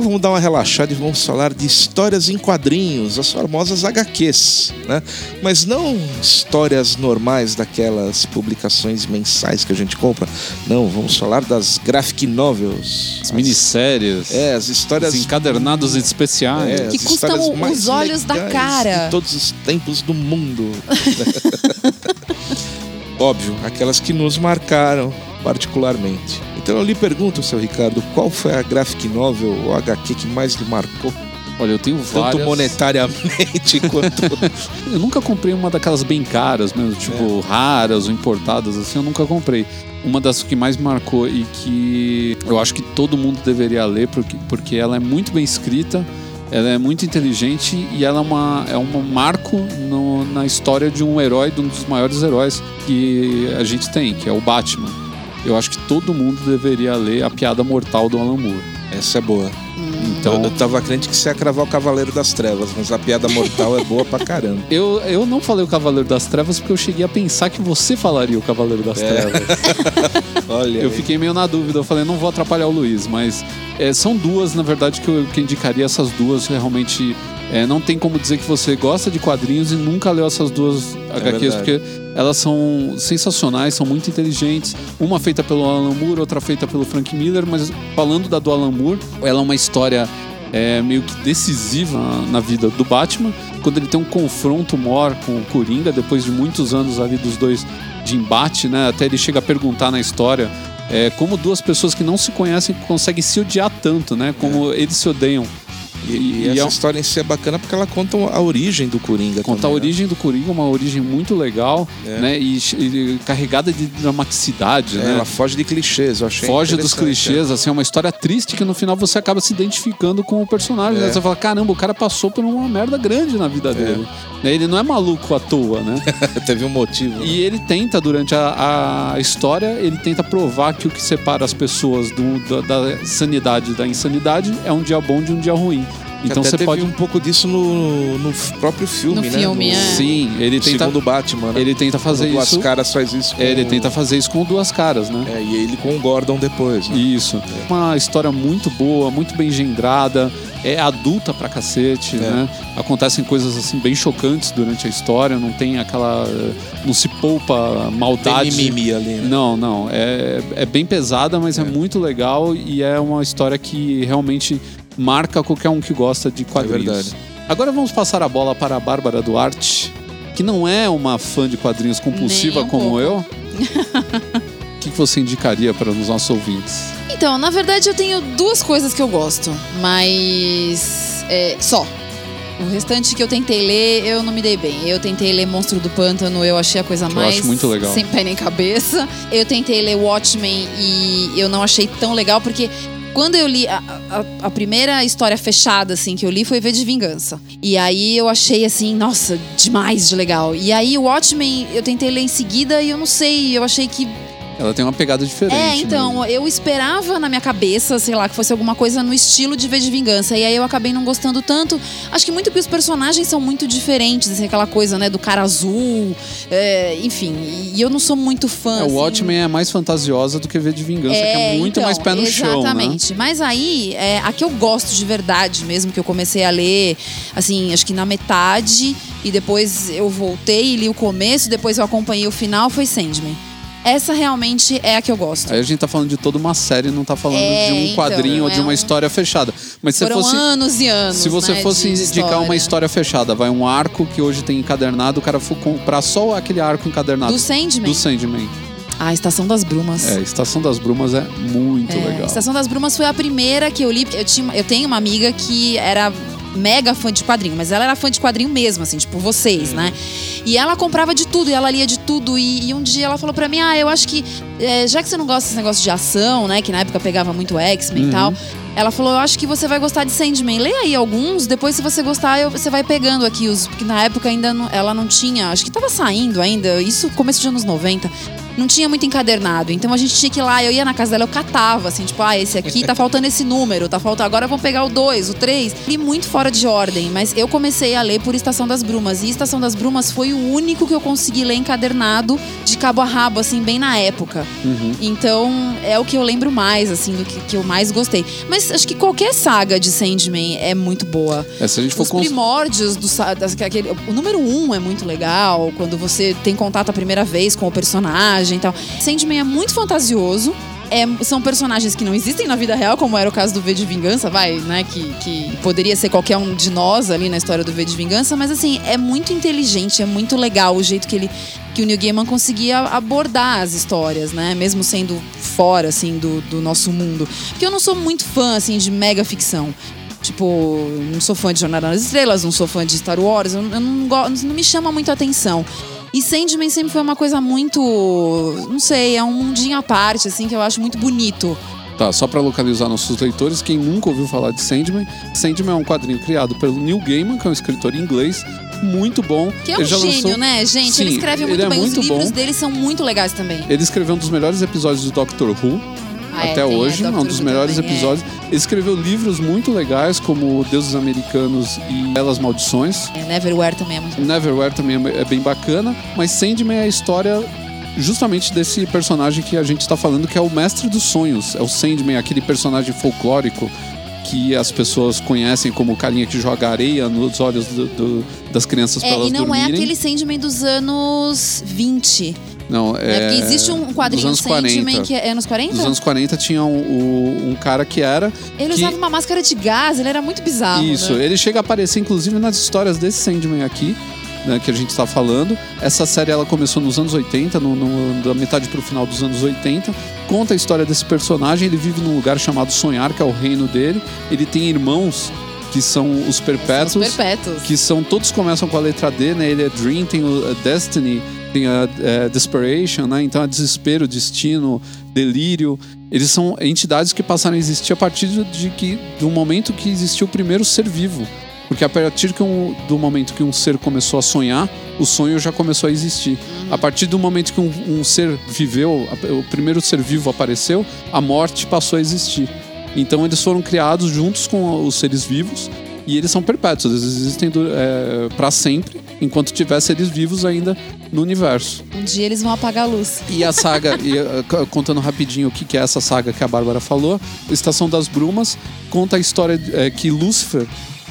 então vamos dar uma relaxada e vamos falar de histórias em quadrinhos, as famosas HQs, né? Mas não histórias normais daquelas publicações mensais que a gente compra. Não, vamos falar das graphic novels. As minisséries, É, as histórias os encadernados especiais. é, Que custam os olhos da cara. De todos os tempos do mundo. Óbvio, aquelas que nos marcaram particularmente. Então eu lhe pergunto, seu Ricardo, qual foi a graphic novel ou HQ que mais lhe marcou? Olha, eu tenho Tanto várias. monetariamente quanto. Eu nunca comprei uma daquelas bem caras mesmo, tipo raras ou importadas, assim, eu nunca comprei. Uma das que mais marcou e que eu acho que todo mundo deveria ler, porque, porque ela é muito bem escrita, ela é muito inteligente e ela é, uma, é um marco no- na história de um herói, de um dos maiores heróis que a gente tem, que é o Batman. Eu acho que todo mundo deveria ler A Piada Mortal do Alan Moore. Essa é boa. Então, Eu, eu tava crente que você ia cravar o Cavaleiro das Trevas, mas a piada mortal é boa pra caramba. Eu, eu não falei o Cavaleiro das Trevas porque eu cheguei a pensar que você falaria o Cavaleiro das É. Trevas. Olha. Eu aí. fiquei meio na dúvida, eu falei, não vou atrapalhar o Luiz, mas é, são duas, na verdade, que eu que indicaria essas duas. Realmente, é, não tem como dizer que você gosta de quadrinhos e nunca leu essas duas HQs, verdade. porque elas são sensacionais, são muito inteligentes. Uma feita pelo Alan Moore, outra feita pelo Frank Miller, mas falando da do Alan Moore, ela é uma história é, meio que decisiva na vida do Batman, quando ele tem um confronto maior com o Coringa, depois de muitos anos ali dos dois de embate, né? Até ele chega a perguntar na história é, como duas pessoas que não se conhecem conseguem se odiar tanto, né? Como eles se odeiam. E, e essa é um- história em si é bacana porque ela conta a origem do Coringa. Contar a também, né? origem do Coringa, uma origem muito legal, É. né? E, e carregada de dramaticidade, É, né? Ela foge de clichês, eu achei Foge dos interessante, clichês, assim, é uma história triste que no final você acaba se identificando com o personagem. É. Né? Você fala, caramba, o cara passou por uma merda grande na vida dele. Né? Ele não é maluco à toa, né? é. Teve um motivo. né? E ele tenta, durante a, a história, ele tenta provar que o que separa as pessoas do- da, da sanidade e da insanidade é um dia bom de um dia ruim. Então você pode. um pouco disso no, no próprio filme, No né? filme, no, é. Sim, ele no tenta, segundo Batman, né? ele tenta fazer Duas isso. caras faz isso com... É, ele tenta fazer isso com duas caras, né? É, e ele com o Gordon depois, né? Isso. Uma história muito boa, muito bem engendrada, é adulta pra cacete, É. né? Acontecem coisas assim bem chocantes durante a história, não tem aquela. não se poupa Tem maldade. mimimi ali, né? Não, não. É, é bem pesada, mas é. muito legal e é uma história que realmente marca qualquer um que gosta de quadrinhos. É verdade. Agora vamos passar a bola para a Bárbara Duarte, que não é uma fã de quadrinhos compulsiva um como pouco. eu. O que você indicaria para os nossos ouvintes? Então, na verdade, eu tenho duas coisas que eu gosto, mas. É, só. O restante que eu tentei ler, eu não me dei bem. Eu tentei ler Monstro do Pântano, eu achei a coisa eu mais. acho muito legal. Sem pé nem cabeça. Eu tentei ler Watchmen e eu não achei tão legal, porque Quando eu li a, a- a primeira história fechada, assim, que eu li foi V de Vingança. E aí eu achei assim, nossa, demais de legal. E aí o Watchmen eu tentei ler em seguida e eu não sei, eu achei que Ela tem uma pegada diferente. é, então, né? eu esperava na minha cabeça, sei lá, que fosse alguma coisa no estilo de V de Vingança. E aí eu acabei não gostando tanto. Acho que muito porque os personagens são muito diferentes, assim, aquela coisa, né, do cara azul. é, enfim, e eu não sou muito fã. É, o assim, Watchmen é mais fantasiosa do que V de Vingança, que é muito então, mais pé no chão, né? Exatamente. Mas aí, é, a que eu gosto de verdade mesmo, que eu comecei a ler, assim, acho que na metade, e depois eu voltei e li o começo, depois eu acompanhei o final, foi Sandman. Essa realmente é a que eu gosto. Aí a gente tá falando de toda uma série, não tá falando É, de um então, quadrinho ou é de uma um- história fechada. Mas se fosse. anos e anos. Se você né, fosse indicar uma história fechada, vai um arco que hoje tem encadernado, o cara for comprar só aquele arco encadernado Do Sandman? do Sandman. A Estação das Brumas. É, Estação das Brumas é muito É, legal. Estação das Brumas foi a primeira que eu li. Eu, tinha, eu tenho uma amiga que era mega fã de quadrinho, mas ela era fã de quadrinho mesmo, assim, tipo vocês, né? E ela comprava de tudo, e ela lia de tudo. E, e um dia ela falou pra mim: Ah, eu acho que, é, já que você não gosta desse negócio de ação, né? Que na época pegava muito X-Men Uhum. e tal. Ela falou, eu acho que você vai gostar de Sandman. Lê aí alguns, depois se você gostar, eu- você vai pegando aqui os. Porque na época ainda não- ela não tinha. Acho que tava saindo ainda, isso começo de anos 90. Não tinha muito encadernado. Então a gente tinha que ir lá, eu ia na casa dela, eu catava, assim, tipo, ah, esse aqui tá faltando esse número, tá faltando. Agora vamos pegar o 2, o 3. Li muito fora de ordem, mas eu comecei a ler por Estação das Brumas. E Estação das Brumas foi o único que eu consegui ler encadernado de cabo a rabo, assim, bem na época. Uhum. Então, é o que eu lembro mais, assim, do que, que eu mais gostei. Mas acho que qualquer saga de Sandman é muito boa. É, se a gente for Os cons- primórdios do das- aquele, o número um é muito legal, quando você tem contato a primeira vez com o personagem e tal. Sandman é muito fantasioso. É, são personagens que não existem na vida real, como era o caso do V de Vingança, vai, né? Que, que poderia ser qualquer um de nós ali na história do V de Vingança, mas assim, é muito inteligente, é muito legal o jeito que ele. que o Neil Gaiman conseguia abordar as histórias, né? Mesmo sendo fora, assim, do, do nosso mundo. Porque eu não sou muito fã, assim, de mega ficção. Tipo, não sou fã de Jornada nas Estrelas, não sou fã de Star Wars, eu, eu não, go- não me chama muito a atenção. E Sandman sempre foi uma coisa muito. Não sei, é um mundinho à parte, assim, que eu acho muito bonito. Tá, só pra localizar nossos leitores, quem nunca ouviu falar de Sandman, Sandman é um quadrinho criado pelo Neil Gaiman, que é um escritor inglês, muito bom. Que é um gênio, lançou- né, gente? Sim, ele escreve muito ele é bem. muito Os livros bom. dele são muito legais também. Ele escreveu um dos melhores episódios do Doctor Who, é, até é, hoje, é um dos melhores também, é. episódios. Ele escreveu livros muito legais, como Deuses Americanos e Belas Maldições. É, Neverwhere também é muito Neverwhere também é bem bacana, mas Sandman é a história justamente desse personagem que a gente está falando, que é o mestre dos sonhos. É o Sandman, aquele personagem folclórico que as pessoas conhecem como o carinha que joga areia nos olhos do- do- das crianças para É, elas e não dormirem. é aquele Sandman dos anos 20. Não, né? é... Porque existe um quadrinho Sandman 40. que é, é anos 40? Dos anos 40 tinha um, um- um cara que era Ele que- usava uma máscara de gás, ele era muito bizarro. Isso, né? ele chega a aparecer inclusive nas histórias desse Sandman aqui, né, que a gente está falando. Essa série ela começou nos anos 80, no, no- da metade pro final dos anos 80. Conta a história desse personagem. Ele vive num lugar chamado Sonhar, que é o reino dele. Ele tem irmãos que são os São perpétuos. os perpétuos. Que são, todos começam com a letra D, né? Ele é Dream, tem o a Destiny, tem a é, Desperation, né? Então é desespero, destino, delírio. Eles são entidades que passaram a existir a partir de que, do momento que existiu o primeiro ser vivo. Porque a partir um- do momento que um ser começou a sonhar, o sonho já começou a existir. A partir do momento que um, um ser viveu, o primeiro ser vivo apareceu, a morte passou a existir. Então eles foram criados juntos com os seres vivos e eles são perpétuos, eles existem para sempre, enquanto tiver seres vivos ainda no universo. Um dia eles vão apagar a luz. E a saga, e, c- contando rapidinho o que é essa saga que a Bárbara falou, Estação das Brumas conta a história eh, que Lúcifer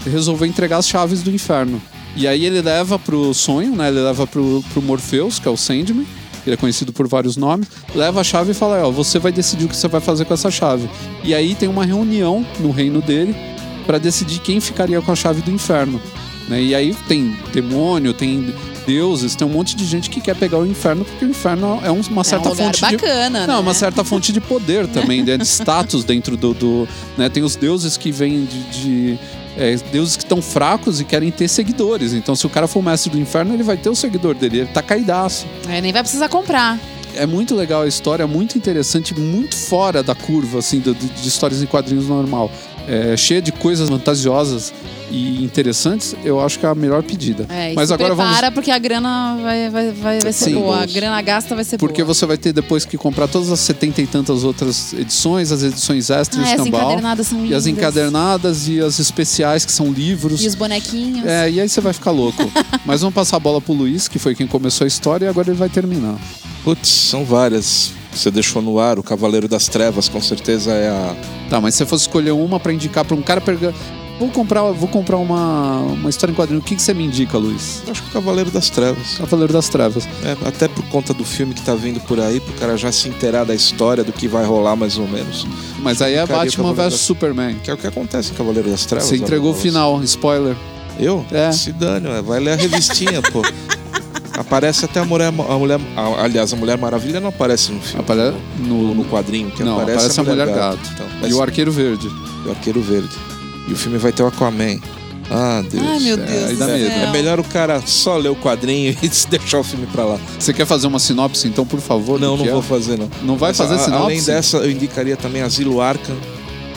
resolveu entregar as chaves do inferno. E aí ele leva pro sonho, né? Ele leva pro, pro Morpheus, que é o Sandman, ele é conhecido por vários nomes, leva a chave e fala, ó, você vai decidir o que você vai fazer com essa chave. E aí tem uma reunião no reino dele para decidir quem ficaria com a chave do inferno. Né? E aí tem demônio, tem deuses, tem um monte de gente que quer pegar o inferno, porque o inferno é um- uma certa é um fonte de bacana, não, né? uma certa fonte de poder também, né, de status dentro do. do né, tem os deuses que vêm de. de, é, deuses que estão fracos e querem ter seguidores. Então, se o cara for o mestre do inferno, ele vai ter o seguidor dele. Ele tá caidaço. É, nem vai precisar comprar. é muito legal a história, muito interessante, muito fora da curva, assim, de, de histórias em quadrinhos normal. É, cheia de coisas fantasiosas e interessantes, eu acho que é a melhor pedida. É, e Mas se agora vamos. prepara porque a grana vai, vai, vai, vai ser Sim. boa. A grana gasta vai ser Porque boa. você vai ter depois que comprar todas as setenta e tantas outras edições, as edições extras, Ah, as escambau, encadernadas são e as lindas. encadernadas e as especiais, que são livros. E os bonequinhos. É, e aí você vai ficar louco. Mas vamos passar a bola pro Luiz, que foi quem começou a história, e agora ele vai terminar. Putz, são várias. Você deixou no ar, o Cavaleiro das Trevas, com certeza é a. Tá, mas se você fosse escolher uma pra indicar pra um cara. Vou comprar, vou comprar uma, uma história em quadrinho. O que, que você me indica, Luiz? Acho que o Cavaleiro das Trevas. Cavaleiro das Trevas. É, até por conta do filme que tá vindo por aí, pro cara já se inteirar da história, do que vai rolar mais ou menos. Mas aí é Batman vs Superman. Que é o que acontece em Cavaleiro das Trevas. Você entregou o final, spoiler. Eu? É. Se dane, vai ler a revistinha, pô. Aparece até a mulher, a mulher. a- aliás, a Mulher Maravilha não aparece no filme. Aparece no, no, no quadrinho. Que Não, aparece, aparece a Mulher Gato. Então, e mas- o Arqueiro Verde. e o Arqueiro Verde. E o filme vai ter o Aquaman. Ah, Deus. Ai, meu É, Deus aí do dá céu. medo. É melhor o cara só ler o quadrinho e deixar o filme pra lá. Você quer fazer uma sinopse, então, por favor? Não, não é? vou fazer, não. Não vai Mas, fazer a- sinopse? Além dessa, eu indicaria também Asilo Arkham,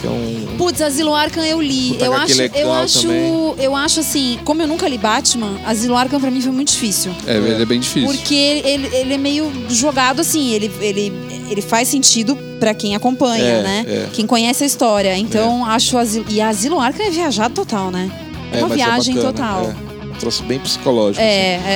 que é um. Putz, Asilo Arkham eu li. Eu acho, eu acho, também. eu acho assim, como eu nunca li Batman, Asilo Arkham pra mim foi muito difícil. É, ele é bem difícil. Porque ele, ele é meio jogado assim, ele, ele, ele faz sentido pra quem acompanha, É, né? é. Quem conhece a história. Então, acho Asilo. E Asilo Arkham é viajado total, né? É uma mas viagem bacana, total. É. Troço bem psicológico. É, assim.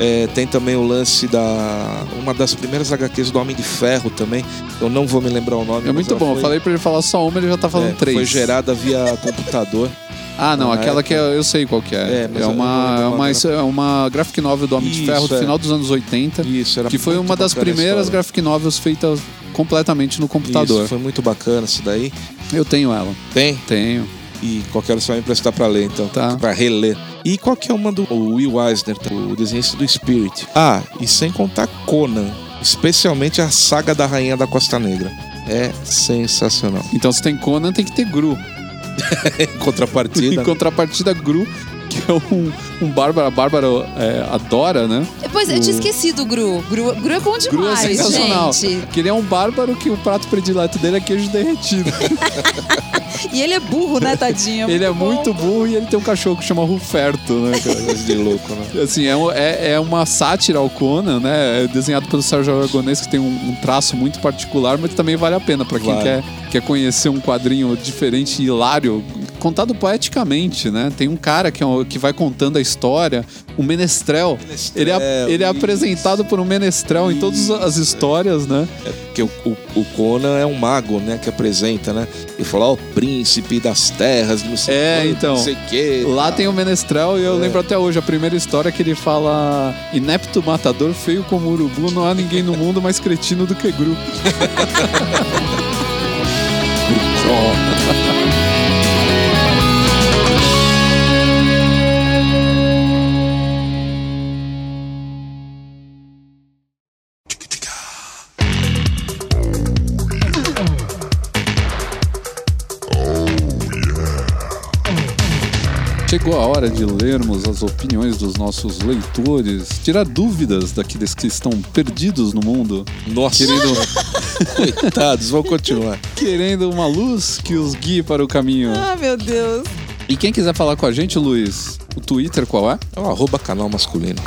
é. É, tem também o lance da. Uma das primeiras HQs do Homem de Ferro também. Eu não vou me lembrar o nome. É muito bom. Eu foi- falei pra ele falar só uma, ele já tá falando é, três. Foi gerada via computador. Ah, não, Na aquela que época. é, eu sei qual que é. É, mas é eu não uma, é uma, é uma graphic novel do Homem de Isso, Ferro do é. final dos anos 80, Isso, era que foi uma das primeiras graphic novels feitas completamente no computador. Isso, foi muito bacana isso daí. Eu tenho ela. Tem? Tenho. E qualquer hora você vai me emprestar pra ler, então. Tá. Pra reler. E qual que é uma do o Will Eisner, o desenhista do Spirit? Ah, e sem contar Conan. Especialmente a saga da Rainha da Costa Negra. É sensacional. Então se tem Conan, tem que ter Gru. Em contrapartida. Em contrapartida, Gru, que é um, um bárbaro. A Bárbara é, adora, né? Depois, eu tinha esquecido o Gru. Gru, Gru é bom Gru é demais, sensacional. gente. Que ele é um bárbaro que o prato predileto dele é queijo derretido. E ele é burro, né, tadinho? ele é bom. muito burro e ele tem um cachorro que chama Ruferto, né? Coisa de louco, né? Assim, é, um- é, é uma sátira ao Conan, né? É desenhado pelo Sérgio Aragonês, que tem um, um traço muito particular, mas também vale a pena pra quem Vale. quer, quer conhecer um quadrinho diferente e hilário, contado poeticamente, né? Tem um cara que, é um- que vai contando a história, o Menestrel. Ele é, Menestrel, ele é isso. apresentado por um Menestrel em todas as histórias, né? É porque o, o, o Conan é um mago, né? Que apresenta, né? Ele fala, ó, o príncipe das terras, não sei É, então. Não sei o quê. Lá tem o Menestrel e eu É. lembro até hoje a primeira história que ele fala: Inepto matador, feio como urubu, não há ninguém no mundo mais cretino do que Gru. Chegou a hora de lermos as opiniões dos nossos leitores, tirar dúvidas daqueles que estão perdidos no mundo, Nossa, querendo, coitados, vamos continuar. querendo uma luz que os guie para o caminho. Ah, meu Deus. E quem quiser falar com a gente, Luiz, o Twitter qual é? É o arroba canal masculino.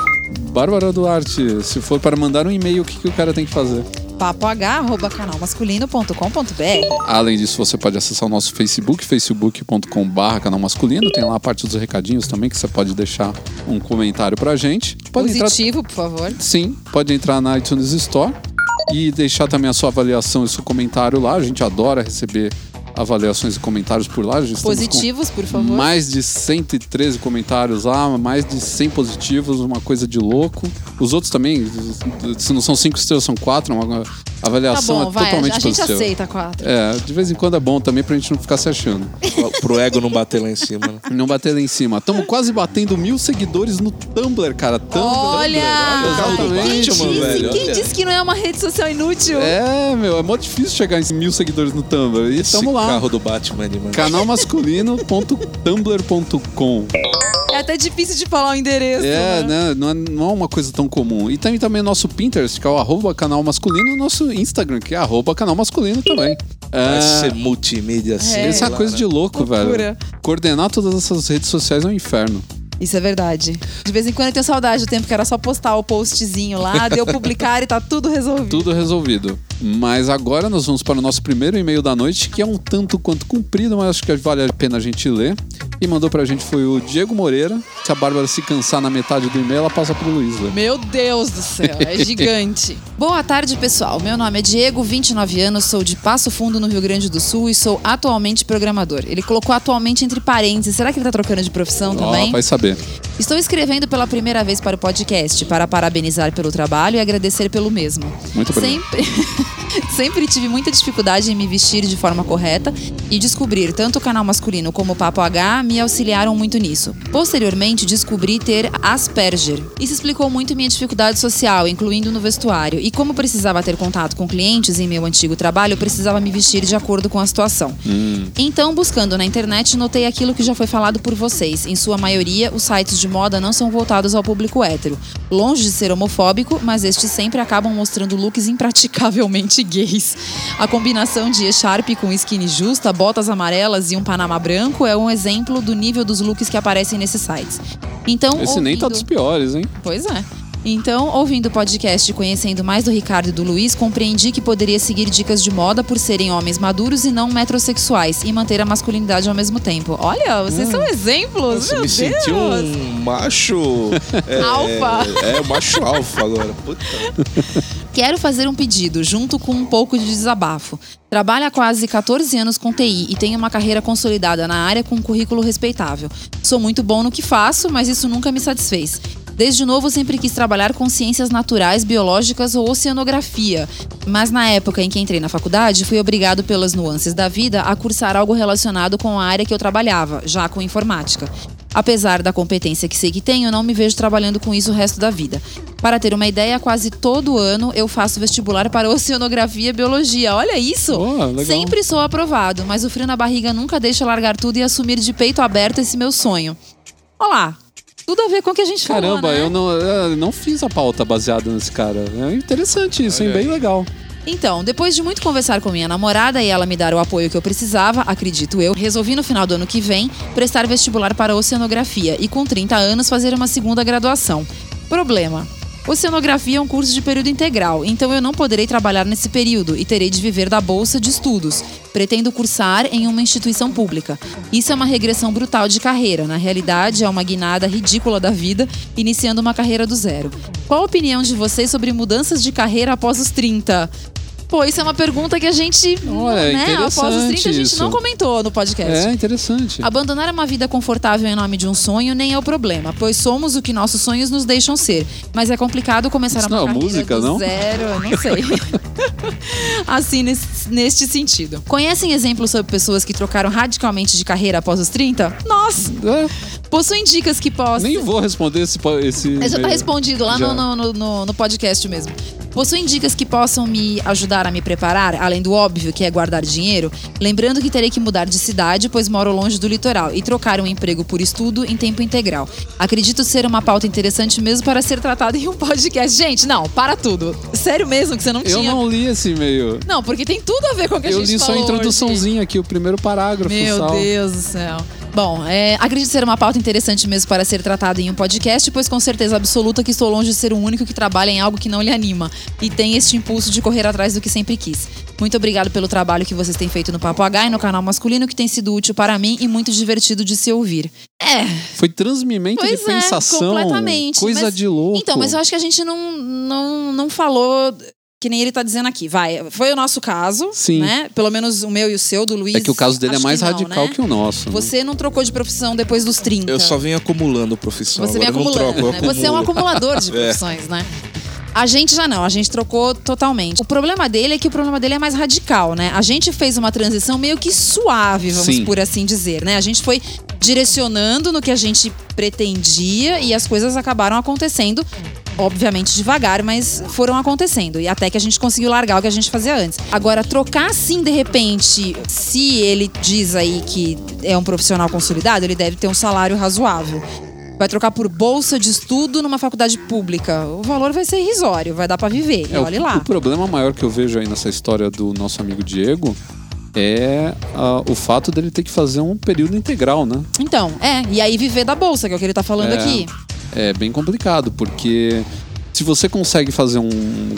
Bárbara Duarte, se for para mandar um e-mail, o que, que o cara tem que fazer? papoh.canalmasculino.com.br Além disso, você pode acessar o nosso Facebook, facebook.com.br canal masculino. Tem lá a parte dos recadinhos também, que você pode deixar um comentário pra gente. Pode entrar Positivo, por favor. Sim, pode entrar na iTunes Store e deixar também a sua avaliação e seu comentário lá. A gente adora receber avaliações e comentários por lá. Positivos, por favor. Mais de 113 comentários lá, mais de 100 positivos, uma coisa de louco. Os outros também, se não são 5 estrelas, são 4, uma Tá avaliação bom, é vai. totalmente A gente positiva. aceita quatro. É, de vez em quando é bom também pra gente não ficar se achando. Pro ego não bater lá em cima, né? Não bater lá em cima. Estamos quase batendo mil seguidores no Tumblr, cara. Tumblr. Olha! Exatamente, Quem, Batman, disse, velho, quem olha. disse que não é uma rede social inútil? É, meu, é mó difícil chegar em mil seguidores no Tumblr. E Esse tamo lá. carro do Batman, mano. canalmasculino.tumblr.com É até difícil de falar o endereço. É, né? né? Não, é, não é uma coisa tão comum. E tem também nosso Pinterest, que é o arroba canal masculino, e o nosso Instagram, que é arroba canal masculino também. É, ser multimídia assim. É. essa é coisa né? de louco, Loucura. velho. Coordenar todas essas redes sociais é um inferno. Isso é verdade. De vez em quando eu tenho saudade do tempo que era só postar o postzinho lá, deu publicar e tá tudo resolvido. Tudo resolvido. Mas agora nós vamos para o nosso primeiro e-mail da noite, que é um tanto quanto comprido, mas acho que vale a pena a gente ler. E mandou pra gente foi o Diego Moreira. Se a Bárbara se cansar na metade do e-mail, ela passa pro Luiz ler. Meu Deus do céu, é gigante. Boa tarde, pessoal. Meu nome é Diego, 29 anos, sou de Passo Fundo, no Rio Grande do Sul e sou atualmente programador. Ele colocou atualmente entre parênteses. Será que ele tá trocando de profissão também? Ó, vai saber. Estou escrevendo pela primeira vez para o podcast para parabenizar pelo trabalho e agradecer pelo mesmo. Muito obrigado. Sempre, sempre tive muita dificuldade em me vestir de forma correta e descobrir tanto o canal masculino como o Papo H me auxiliaram muito nisso. Posteriormente, descobri ter Asperger. Isso explicou muito minha dificuldade social, incluindo no vestuário. E como precisava ter contato com clientes em meu antigo trabalho, eu precisava me vestir de acordo com a situação. Então, buscando na internet, notei aquilo que já foi falado por vocês. Em sua maioria, os sites de moda não são voltados ao público hétero. Longe de ser homofóbico, mas estes sempre acabam mostrando looks impraticavelmente gays. A combinação de E-Sharp com skinny justa, botas amarelas e um panamá branco é um exemplo do nível dos looks que aparecem nesses sites. Então, Esse nem tá ouvindo- dos piores, hein? Pois é. Então, ouvindo o podcast e conhecendo mais do Ricardo e do Luiz, compreendi que poderia seguir dicas de moda por serem homens maduros e não metrosexuais e manter a masculinidade ao mesmo tempo. Olha, vocês são exemplos, Você meu me Deus! sentiu um macho. é, Alfa. É, um macho alfa agora. Puta. Quero fazer um pedido, junto com um pouco de desabafo. Trabalho há quase 14 anos com TI e tenho uma carreira consolidada na área com um currículo respeitável. Sou muito bom no que faço, mas isso nunca me satisfez. Desde novo sempre quis trabalhar com ciências naturais, biológicas ou oceanografia. Mas na época em que entrei na faculdade, fui obrigado pelas nuances da vida a cursar algo relacionado com a área que eu trabalhava, já com informática. Apesar da competência que sei que tenho, não me vejo trabalhando com isso o resto da vida. Para ter uma ideia, quase todo ano eu faço vestibular para oceanografia e biologia. Olha isso! Legal. Sempre sou aprovado, mas o frio na barriga nunca deixa largar tudo e assumir de peito aberto esse meu sonho. Olá! Tudo a ver com o que a gente Caramba, falou, né? eu não, eu não fiz a pauta baseada nesse cara. É interessante isso, hein? Bem legal. Então, depois de muito conversar com minha namorada e ela me dar o apoio que eu precisava, acredito eu, resolvi no final do ano que vem prestar vestibular para oceanografia e com 30 anos fazer uma segunda graduação. Problema. Oceanografia é um curso de período integral, então eu não poderei trabalhar nesse período e terei de viver da bolsa de estudos. Pretendo cursar em uma instituição pública. Isso é uma regressão brutal de carreira. Na realidade, é uma guinada ridícula da vida, iniciando uma carreira do zero. Qual a opinião de vocês sobre mudanças de carreira após os 30? Pô, isso é uma pergunta que a gente, Olha, né, após os 30 a gente interessante não isso. comentou no podcast. É interessante. Abandonar uma vida confortável em nome de um sonho nem é o problema, pois somos o que nossos sonhos nos deixam ser. Mas é complicado começar Isso uma não é música, não? zero, não sei. assim, nesse- neste sentido. Conhecem exemplos sobre pessoas que trocaram radicalmente de carreira após os 30? Nós! É, Possuem dicas que possam... nem vou responder esse. esse Mas já tá respondido lá Já. no, no, no, no podcast mesmo. Possuem dicas que possam me ajudar a me preparar, além do óbvio que é guardar dinheiro? Lembrando que terei que mudar de cidade, pois moro longe do litoral, e trocar um emprego por estudo em tempo integral. Acredito ser uma pauta interessante mesmo para ser tratada em um podcast. Gente, não, para tudo. Sério mesmo que você não Eu tinha. não li esse e-mail. Não, porque tem tudo a ver com o que a Eu gente li só a falou hoje. introduçãozinha aqui, o primeiro parágrafo. Meu sal. Deus do céu. Bom, é, acredito ser uma pauta interessante mesmo para ser tratada em um podcast, pois com certeza absoluta que estou longe de ser o único que trabalha em algo que não lhe anima e tem este impulso de correr atrás do que sempre quis. Muito obrigado pelo trabalho que vocês têm feito no Papo H e no canal masculino, que tem sido útil para mim e muito divertido de se ouvir. É, Foi transmimento Pois de é, pensação. completamente. Coisa Mas- de louco. então, mas eu acho que a gente não, não, não falou que nem ele tá dizendo aqui. Vai, foi o nosso caso, Sim. né? Pelo menos o meu e o seu, do Luiz. É que o caso dele é mais que não, radical né? que o nosso. né? Você não trocou de profissão depois dos 30. Eu só venho acumulando profissão. Você vem Agora eu não acumulando, troco, eu né? Você é um acumulador de profissões, né? A gente já não, a gente trocou totalmente. O problema dele é que o problema dele é mais radical, né? A gente fez uma transição meio que suave, vamos Sim. por assim dizer, né? A gente foi direcionando no que a gente pretendia e as coisas acabaram acontecendo. Obviamente devagar, mas foram acontecendo. E até que a gente conseguiu largar o que a gente fazia antes. Agora, trocar assim de repente, se ele diz aí que é um profissional consolidado, ele deve ter um salário razoável. Vai trocar por bolsa de estudo numa faculdade pública. O valor vai ser irrisório, vai dar pra viver. E É, o- olhe lá. O problema maior que eu vejo aí nessa história do nosso amigo Diego é ah, o fato dele ter que fazer um período integral, né? Então, é, e aí viver da bolsa, que é o que ele tá falando É. aqui. É bem complicado, porque se você consegue fazer um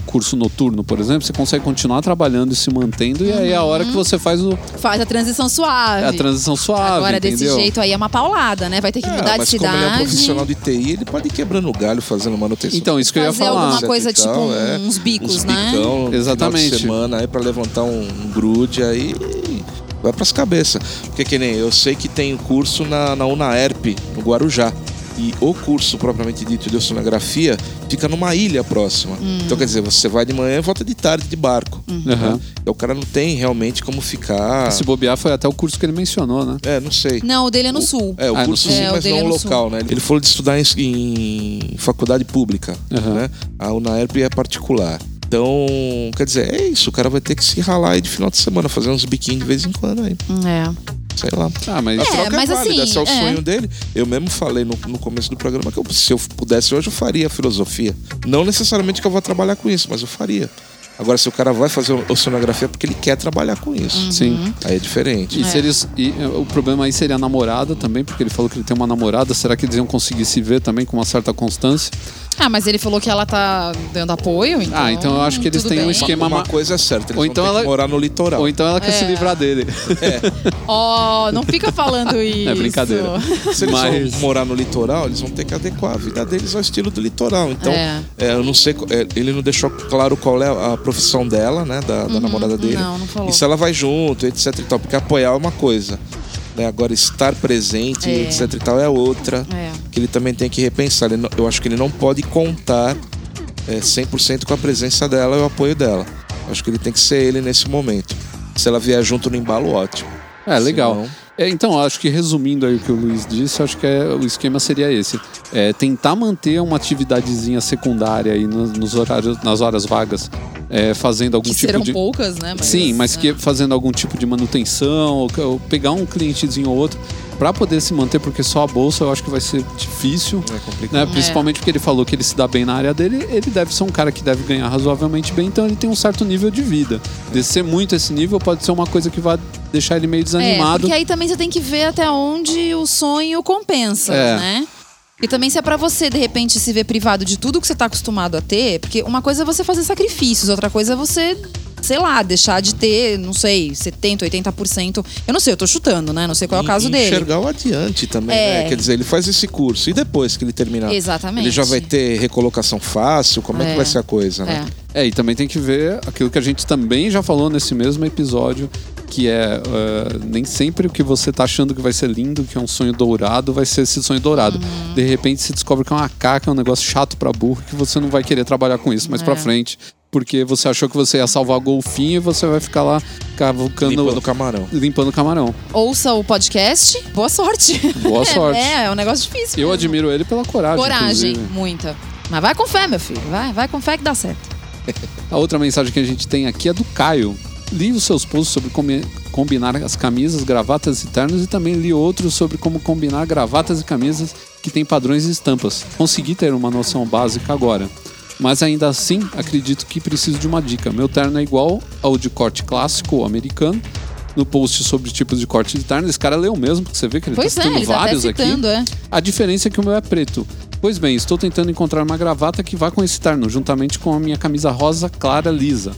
curso noturno, por exemplo, você consegue continuar trabalhando e se mantendo, e aí é a hora que você faz o- Faz a transição suave. a transição suave. Agora, desse entendeu? jeito aí é uma paulada, né? Vai ter que É, mudar de mas como ele é um cidade. profissional de TI, ele pode ir quebrando o galho fazendo manutenção. Então, isso que eu ia Fazer falar. alguma coisa, E tal, tipo, é. uns bicos, Uns né? bicão, no Exatamente. Final semana aí pra levantar um, um grude aí vai pras cabeças. Porque que nem eu sei que tem curso na, na UNAERP, no Guarujá. E o curso propriamente dito de oceanografia fica numa ilha próxima. Hum. Então quer dizer, você vai de manhã e volta de tarde de barco. Aham. Né? Então o cara não tem realmente como ficar. Se bobear, foi até o curso que ele mencionou, né? É, não sei. Não, o dele é no sul. É, o Ah, no curso sul. sim, É, o mas não é o no local, né? Ele falou de estudar em, em faculdade pública, Aham. né? A UNAERP é particular. Então, quer dizer, é isso. O cara vai ter que se ralar aí de final de semana, fazer uns biquinhos de vez em quando aí. É. Sei lá. Ah, mas A É, troca mas é válida, assim, esse é o é. sonho dele. Eu mesmo falei no, no começo do programa que eu- se eu pudesse hoje eu faria filosofia. Não necessariamente que eu vou trabalhar com isso, mas eu faria. Agora, se o cara vai fazer oceanografia é porque ele quer trabalhar com isso. sim. Aí é diferente. E, se eles, e eh, o problema aí seria a namorada também, porque ele falou que ele tem uma namorada. Será que eles iam conseguir se ver também com uma certa constância? Ah, mas ele falou que ela tá dando apoio, então. Ah, então eu acho que eles tudo têm um bem. esquema- Uma ma- coisa é certa, eles Ou vão então ter ela- que morar no litoral. Ou então ela quer É. se livrar dele. Ó, não fica falando isso. É brincadeira. Se eles Mas- vão morar no litoral, eles vão ter que adequar a vida deles ao estilo do litoral. Então, É. é, eu não sei, é, ele não deixou claro qual é a profissão dela, né, da, da namorada dele. Uhum. Não, não falou. E se ela vai junto, etc e tal, porque apoiar é uma coisa. Né? Agora, estar presente, É. etc e tal, é outra. É. Que ele também tem que repensar. Não- eu acho que ele não pode contar é, 100% com a presença dela e o apoio dela. Eu acho que ele tem que ser ele nesse momento. Se ela vier junto no embalo, ótimo. É, legal. Senão- É, então, acho que resumindo aí o que o Luiz disse, acho que é- o esquema seria esse. É, tentar manter uma atividadezinha secundária aí nos, nos horários, nas horas vagas, é, fazendo algum Que tipo serão de. poucas, né? Mas, Sim, mas é. que fazendo algum tipo de manutenção, ou, pegar um clientezinho ou outro, para poder se manter, porque só a bolsa eu acho que vai ser difícil. É complicado. Né? Principalmente porque ele falou que ele se dá bem na área dele, ele deve ser um cara que deve ganhar razoavelmente bem, então ele tem um certo nível de vida. Descer muito esse nível pode ser uma coisa que vai deixar ele meio É, desanimado. porque aí também você tem que ver até onde o sonho compensa, É. né? E também se é pra você, de repente, se ver privado de tudo que você tá acostumado a ter, porque uma coisa é você fazer sacrifícios, outra coisa é você, sei lá, deixar de ter, não sei, 70%, 80%. Eu não sei, eu tô chutando, né? Não sei qual é o caso e dele. enxergar o adiante também, É. né? Quer dizer, ele faz esse curso e depois que ele terminar, Exatamente. ele já vai ter recolocação fácil? Como é, É. que vai ser a coisa, né? É. É, e também tem que ver aquilo que a gente também já falou nesse mesmo episódio, que é eh, nem sempre o que você tá achando que vai ser lindo, que é um sonho dourado, vai ser esse sonho dourado. Uhum. De repente se descobre que é uma caca, é um negócio chato pra burro, que você não vai querer trabalhar com isso mais É. pra frente. Porque você achou que você ia salvar golfinho e você vai ficar lá cavucando. Limpando o camarão. limpando camarão. Ouça o podcast, boa sorte. Boa sorte. É, é um negócio difícil. Eu mesmo. admiro ele pela coragem. Coragem, inclusive. muita. Mas vai com fé, meu filho. Vai, vai com fé que dá certo. A outra mensagem que a gente tem aqui é do Caio. Li os seus posts sobre combi- combinar as camisas, gravatas e ternos e também li outros sobre como combinar gravatas e camisas que têm padrões e estampas. Consegui ter uma noção básica agora. Mas ainda assim, acredito que preciso de uma dica. Meu terno é igual ao de corte clássico ou americano. No post sobre tipos de corte de terno, esse cara leu mesmo, porque você vê que ele Pois tá é, citando ele tá vários citando, aqui. é. A diferença é que o meu é preto. Pois bem, estou tentando encontrar uma gravata que vá com esse terno, juntamente com a minha camisa rosa clara lisa.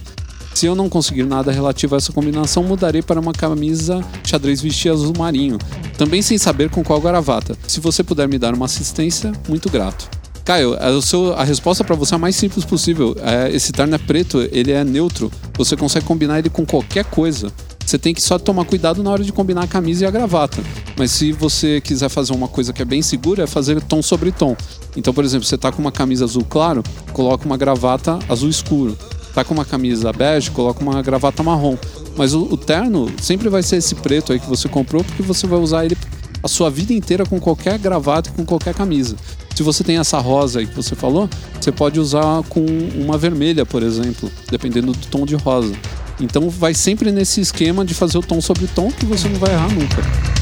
Se eu não conseguir nada relativo a essa combinação, mudarei para uma camisa xadrez vestir azul marinho, também sem saber com qual gravata. Se você puder me dar uma assistência, muito grato. Caio, seu- a resposta para você é a mais simples possível. É, esse terno é preto, ele é neutro. Você consegue combinar ele com qualquer coisa. Você tem que só tomar cuidado na hora de combinar a camisa e a gravata. Mas se você quiser fazer uma coisa que é bem segura, é fazer tom sobre tom. Então, por exemplo, você tá com uma camisa azul claro, coloca uma gravata azul escuro. Tá com uma camisa bege, coloca uma gravata marrom. Mas o, o terno sempre vai ser esse preto aí que você comprou, porque você vai usar ele a sua vida inteira com qualquer gravata e com qualquer camisa. Se você tem essa rosa aí que você falou, você pode usar com uma vermelha, por exemplo, dependendo do tom de rosa. Então vai sempre nesse esquema de fazer o tom sobre tom que você não vai errar nunca.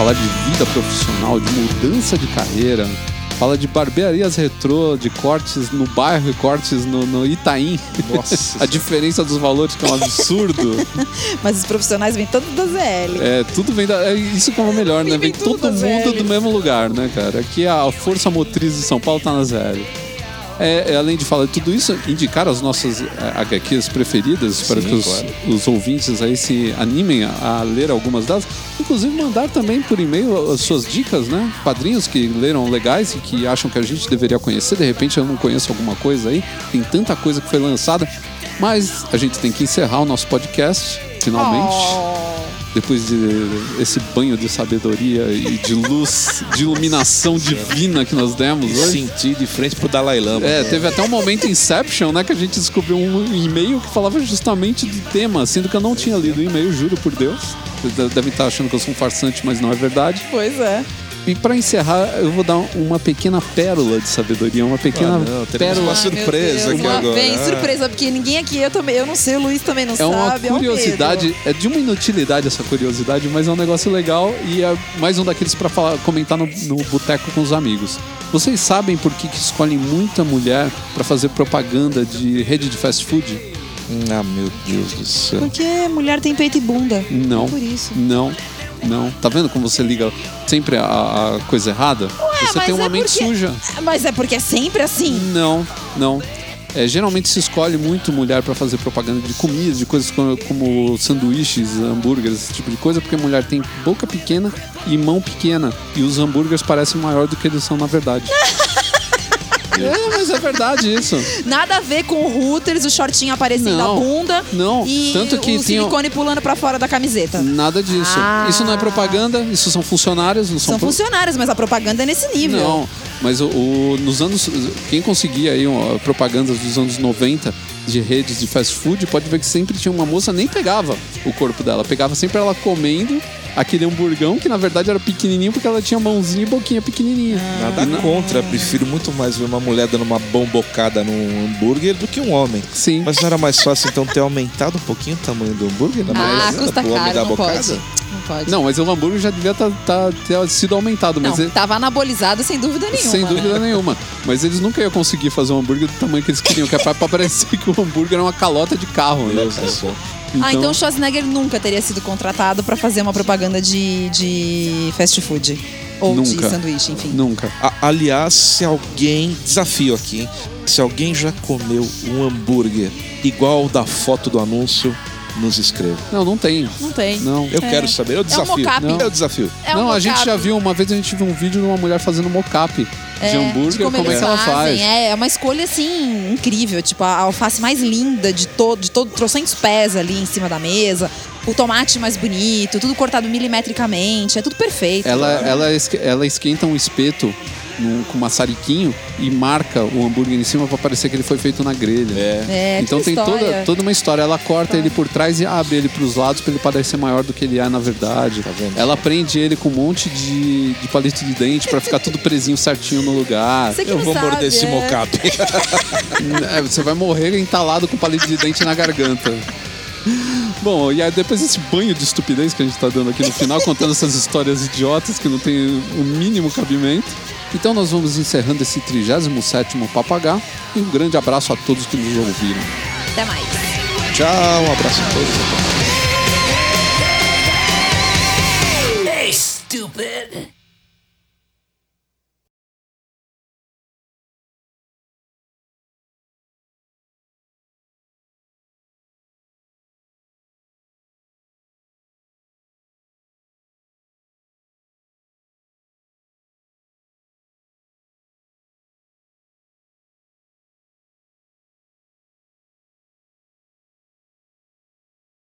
Falar de vida profissional, de mudança de carreira, fala de barbearias retrô, de cortes no bairro e cortes no, no Itaim. Nossa A diferença dos valores que é um absurdo. Mas os profissionais vêm todos da ZL. É, tudo vem da. É isso que é o melhor, né? Vem Vem tudo todo mundo ZL. do mesmo lugar, né, cara? Aqui a força motriz de São Paulo tá na ZL. É, é, além de falar de tudo isso, indicar as nossas é, HQs preferidas para Sim, que os, claro. os ouvintes aí se animem a, a ler algumas delas. Inclusive mandar também por e-mail as suas dicas, né? Quadrinhos que leram legais e que acham que a gente deveria conhecer. De repente eu não conheço alguma coisa aí. Tem tanta coisa que foi lançada. Mas a gente tem que encerrar o nosso podcast, finalmente Oh. Depois de esse banho de sabedoria e de luz, de iluminação divina que nós demos hoje. Senti de frente pro Dalai Lama. É, teve até um momento Inception, né, que a gente descobriu um e-mail que falava justamente do tema, sendo que eu não tinha lido o e-mail, juro por Deus. Vocês de- devem estar achando que eu sou um farsante, mas não é verdade. Pois é. E para encerrar, eu vou dar uma pequena pérola de sabedoria, uma pequena Ah, não, pérola. uma meu surpresa aqui uma agora. Vem, Ah. surpresa, porque ninguém aqui, eu também, eu não sei, o Luiz também não É uma sabe. é um curiosidade, é de uma inutilidade essa curiosidade, mas é um negócio legal e é mais um daqueles pra falar, comentar no, no boteco com os amigos. Vocês sabem por que, que escolhem muita mulher pra fazer propaganda de rede de fast food? Ah, meu Deus do céu. Porque mulher tem peito e bunda. Não. Por isso. Não, não. Tá vendo como você liga sempre a, a coisa errada? você mas tem uma é mente porque- suja. Mas é porque é sempre assim. Não, não. É, geralmente se escolhe muito mulher pra fazer propaganda de comida, de coisas como, como sanduíches, hambúrgueres, esse tipo de coisa, porque a mulher tem boca pequena e mão pequena. E os hambúrgueres parecem maior do que eles são na verdade. é, mas é verdade isso. Nada a ver com o Hooters, o shortinho aparecendo Não, a bunda. não. E Tanto que o tinha- silicone pulando pra fora da camiseta. Nada disso. Ah. Isso não é propaganda, isso são funcionários, não são, São pro- funcionários, mas a propaganda é nesse nível. Não, mas o, o- nos anos. Quem conseguia aí ó, propagandas dos anos 90 de redes de fast food, pode ver que sempre tinha uma moça, nem pegava o corpo dela, pegava sempre ela comendo aquele hamburgão que na verdade era pequenininho porque ela tinha mãozinha e boquinha pequenininha. Nada contra, prefiro muito mais ver uma mulher dando uma bombocada num hambúrguer do que um homem. Sim. Mas não era mais fácil então ter aumentado um pouquinho o tamanho do hambúrguer? Na Ah, custa pro homem caro, dar não bocada? pode. Não pode. Não, mas o hambúrguer já devia tá, tá- ter sido aumentado, mas Não, ele- tava anabolizado sem dúvida nenhuma. sem né? dúvida nenhuma. Mas eles nunca iam conseguir fazer um hambúrguer do tamanho que eles queriam, que é pra, pra parecer que o hambúrguer era uma calota de carro. Né? Céu. Ah, então o Schwarzenegger nunca teria sido contratado pra fazer uma propaganda de, de fast food. Ou de Nunca. sanduíche, enfim. Nunca. A- aliás, se alguém. Desafio aqui, hein? Se alguém já comeu um hambúrguer igual da foto do anúncio, nos escreva. Não, não tem. Não tem. Não. Eu É. quero saber. Eu desafio. mocap. Não. Eu desafio. É um não, a gente já viu, uma vez a gente viu um vídeo de uma mulher fazendo mocap de hambúrguer, como, é eles que ela faz. É, é uma escolha assim incrível, tipo a alface mais linda de todo, de todo, trocentos pés ali em cima da mesa, o tomate mais bonito, tudo cortado milimetricamente, é tudo perfeito. Ela, ela, ela esquenta um espeto num- com maçariquinho e marca o hambúrguer em cima pra parecer que ele foi feito na grelha. É. É, então tem toda, história. toda uma história. Ela corta ele por trás e abre ele pros lados pra ele parecer maior do que ele é na verdade. Tá vendo? Ela prende ele com um monte de, de palito de dente pra ficar tudo presinho certinho no lugar. Eu vou sabe, morder esse é. mocap. É, você vai morrer entalado com palito de dente na garganta. Bom, e aí depois desse banho de estupidez que a gente tá dando aqui no final, contando essas histórias idiotas que não tem o mínimo cabimento. Então nós vamos encerrando esse 37º Papagá e um grande abraço a todos que nos ouviram. Até mais. Tchau, um abraço a todos. Hey, stupid!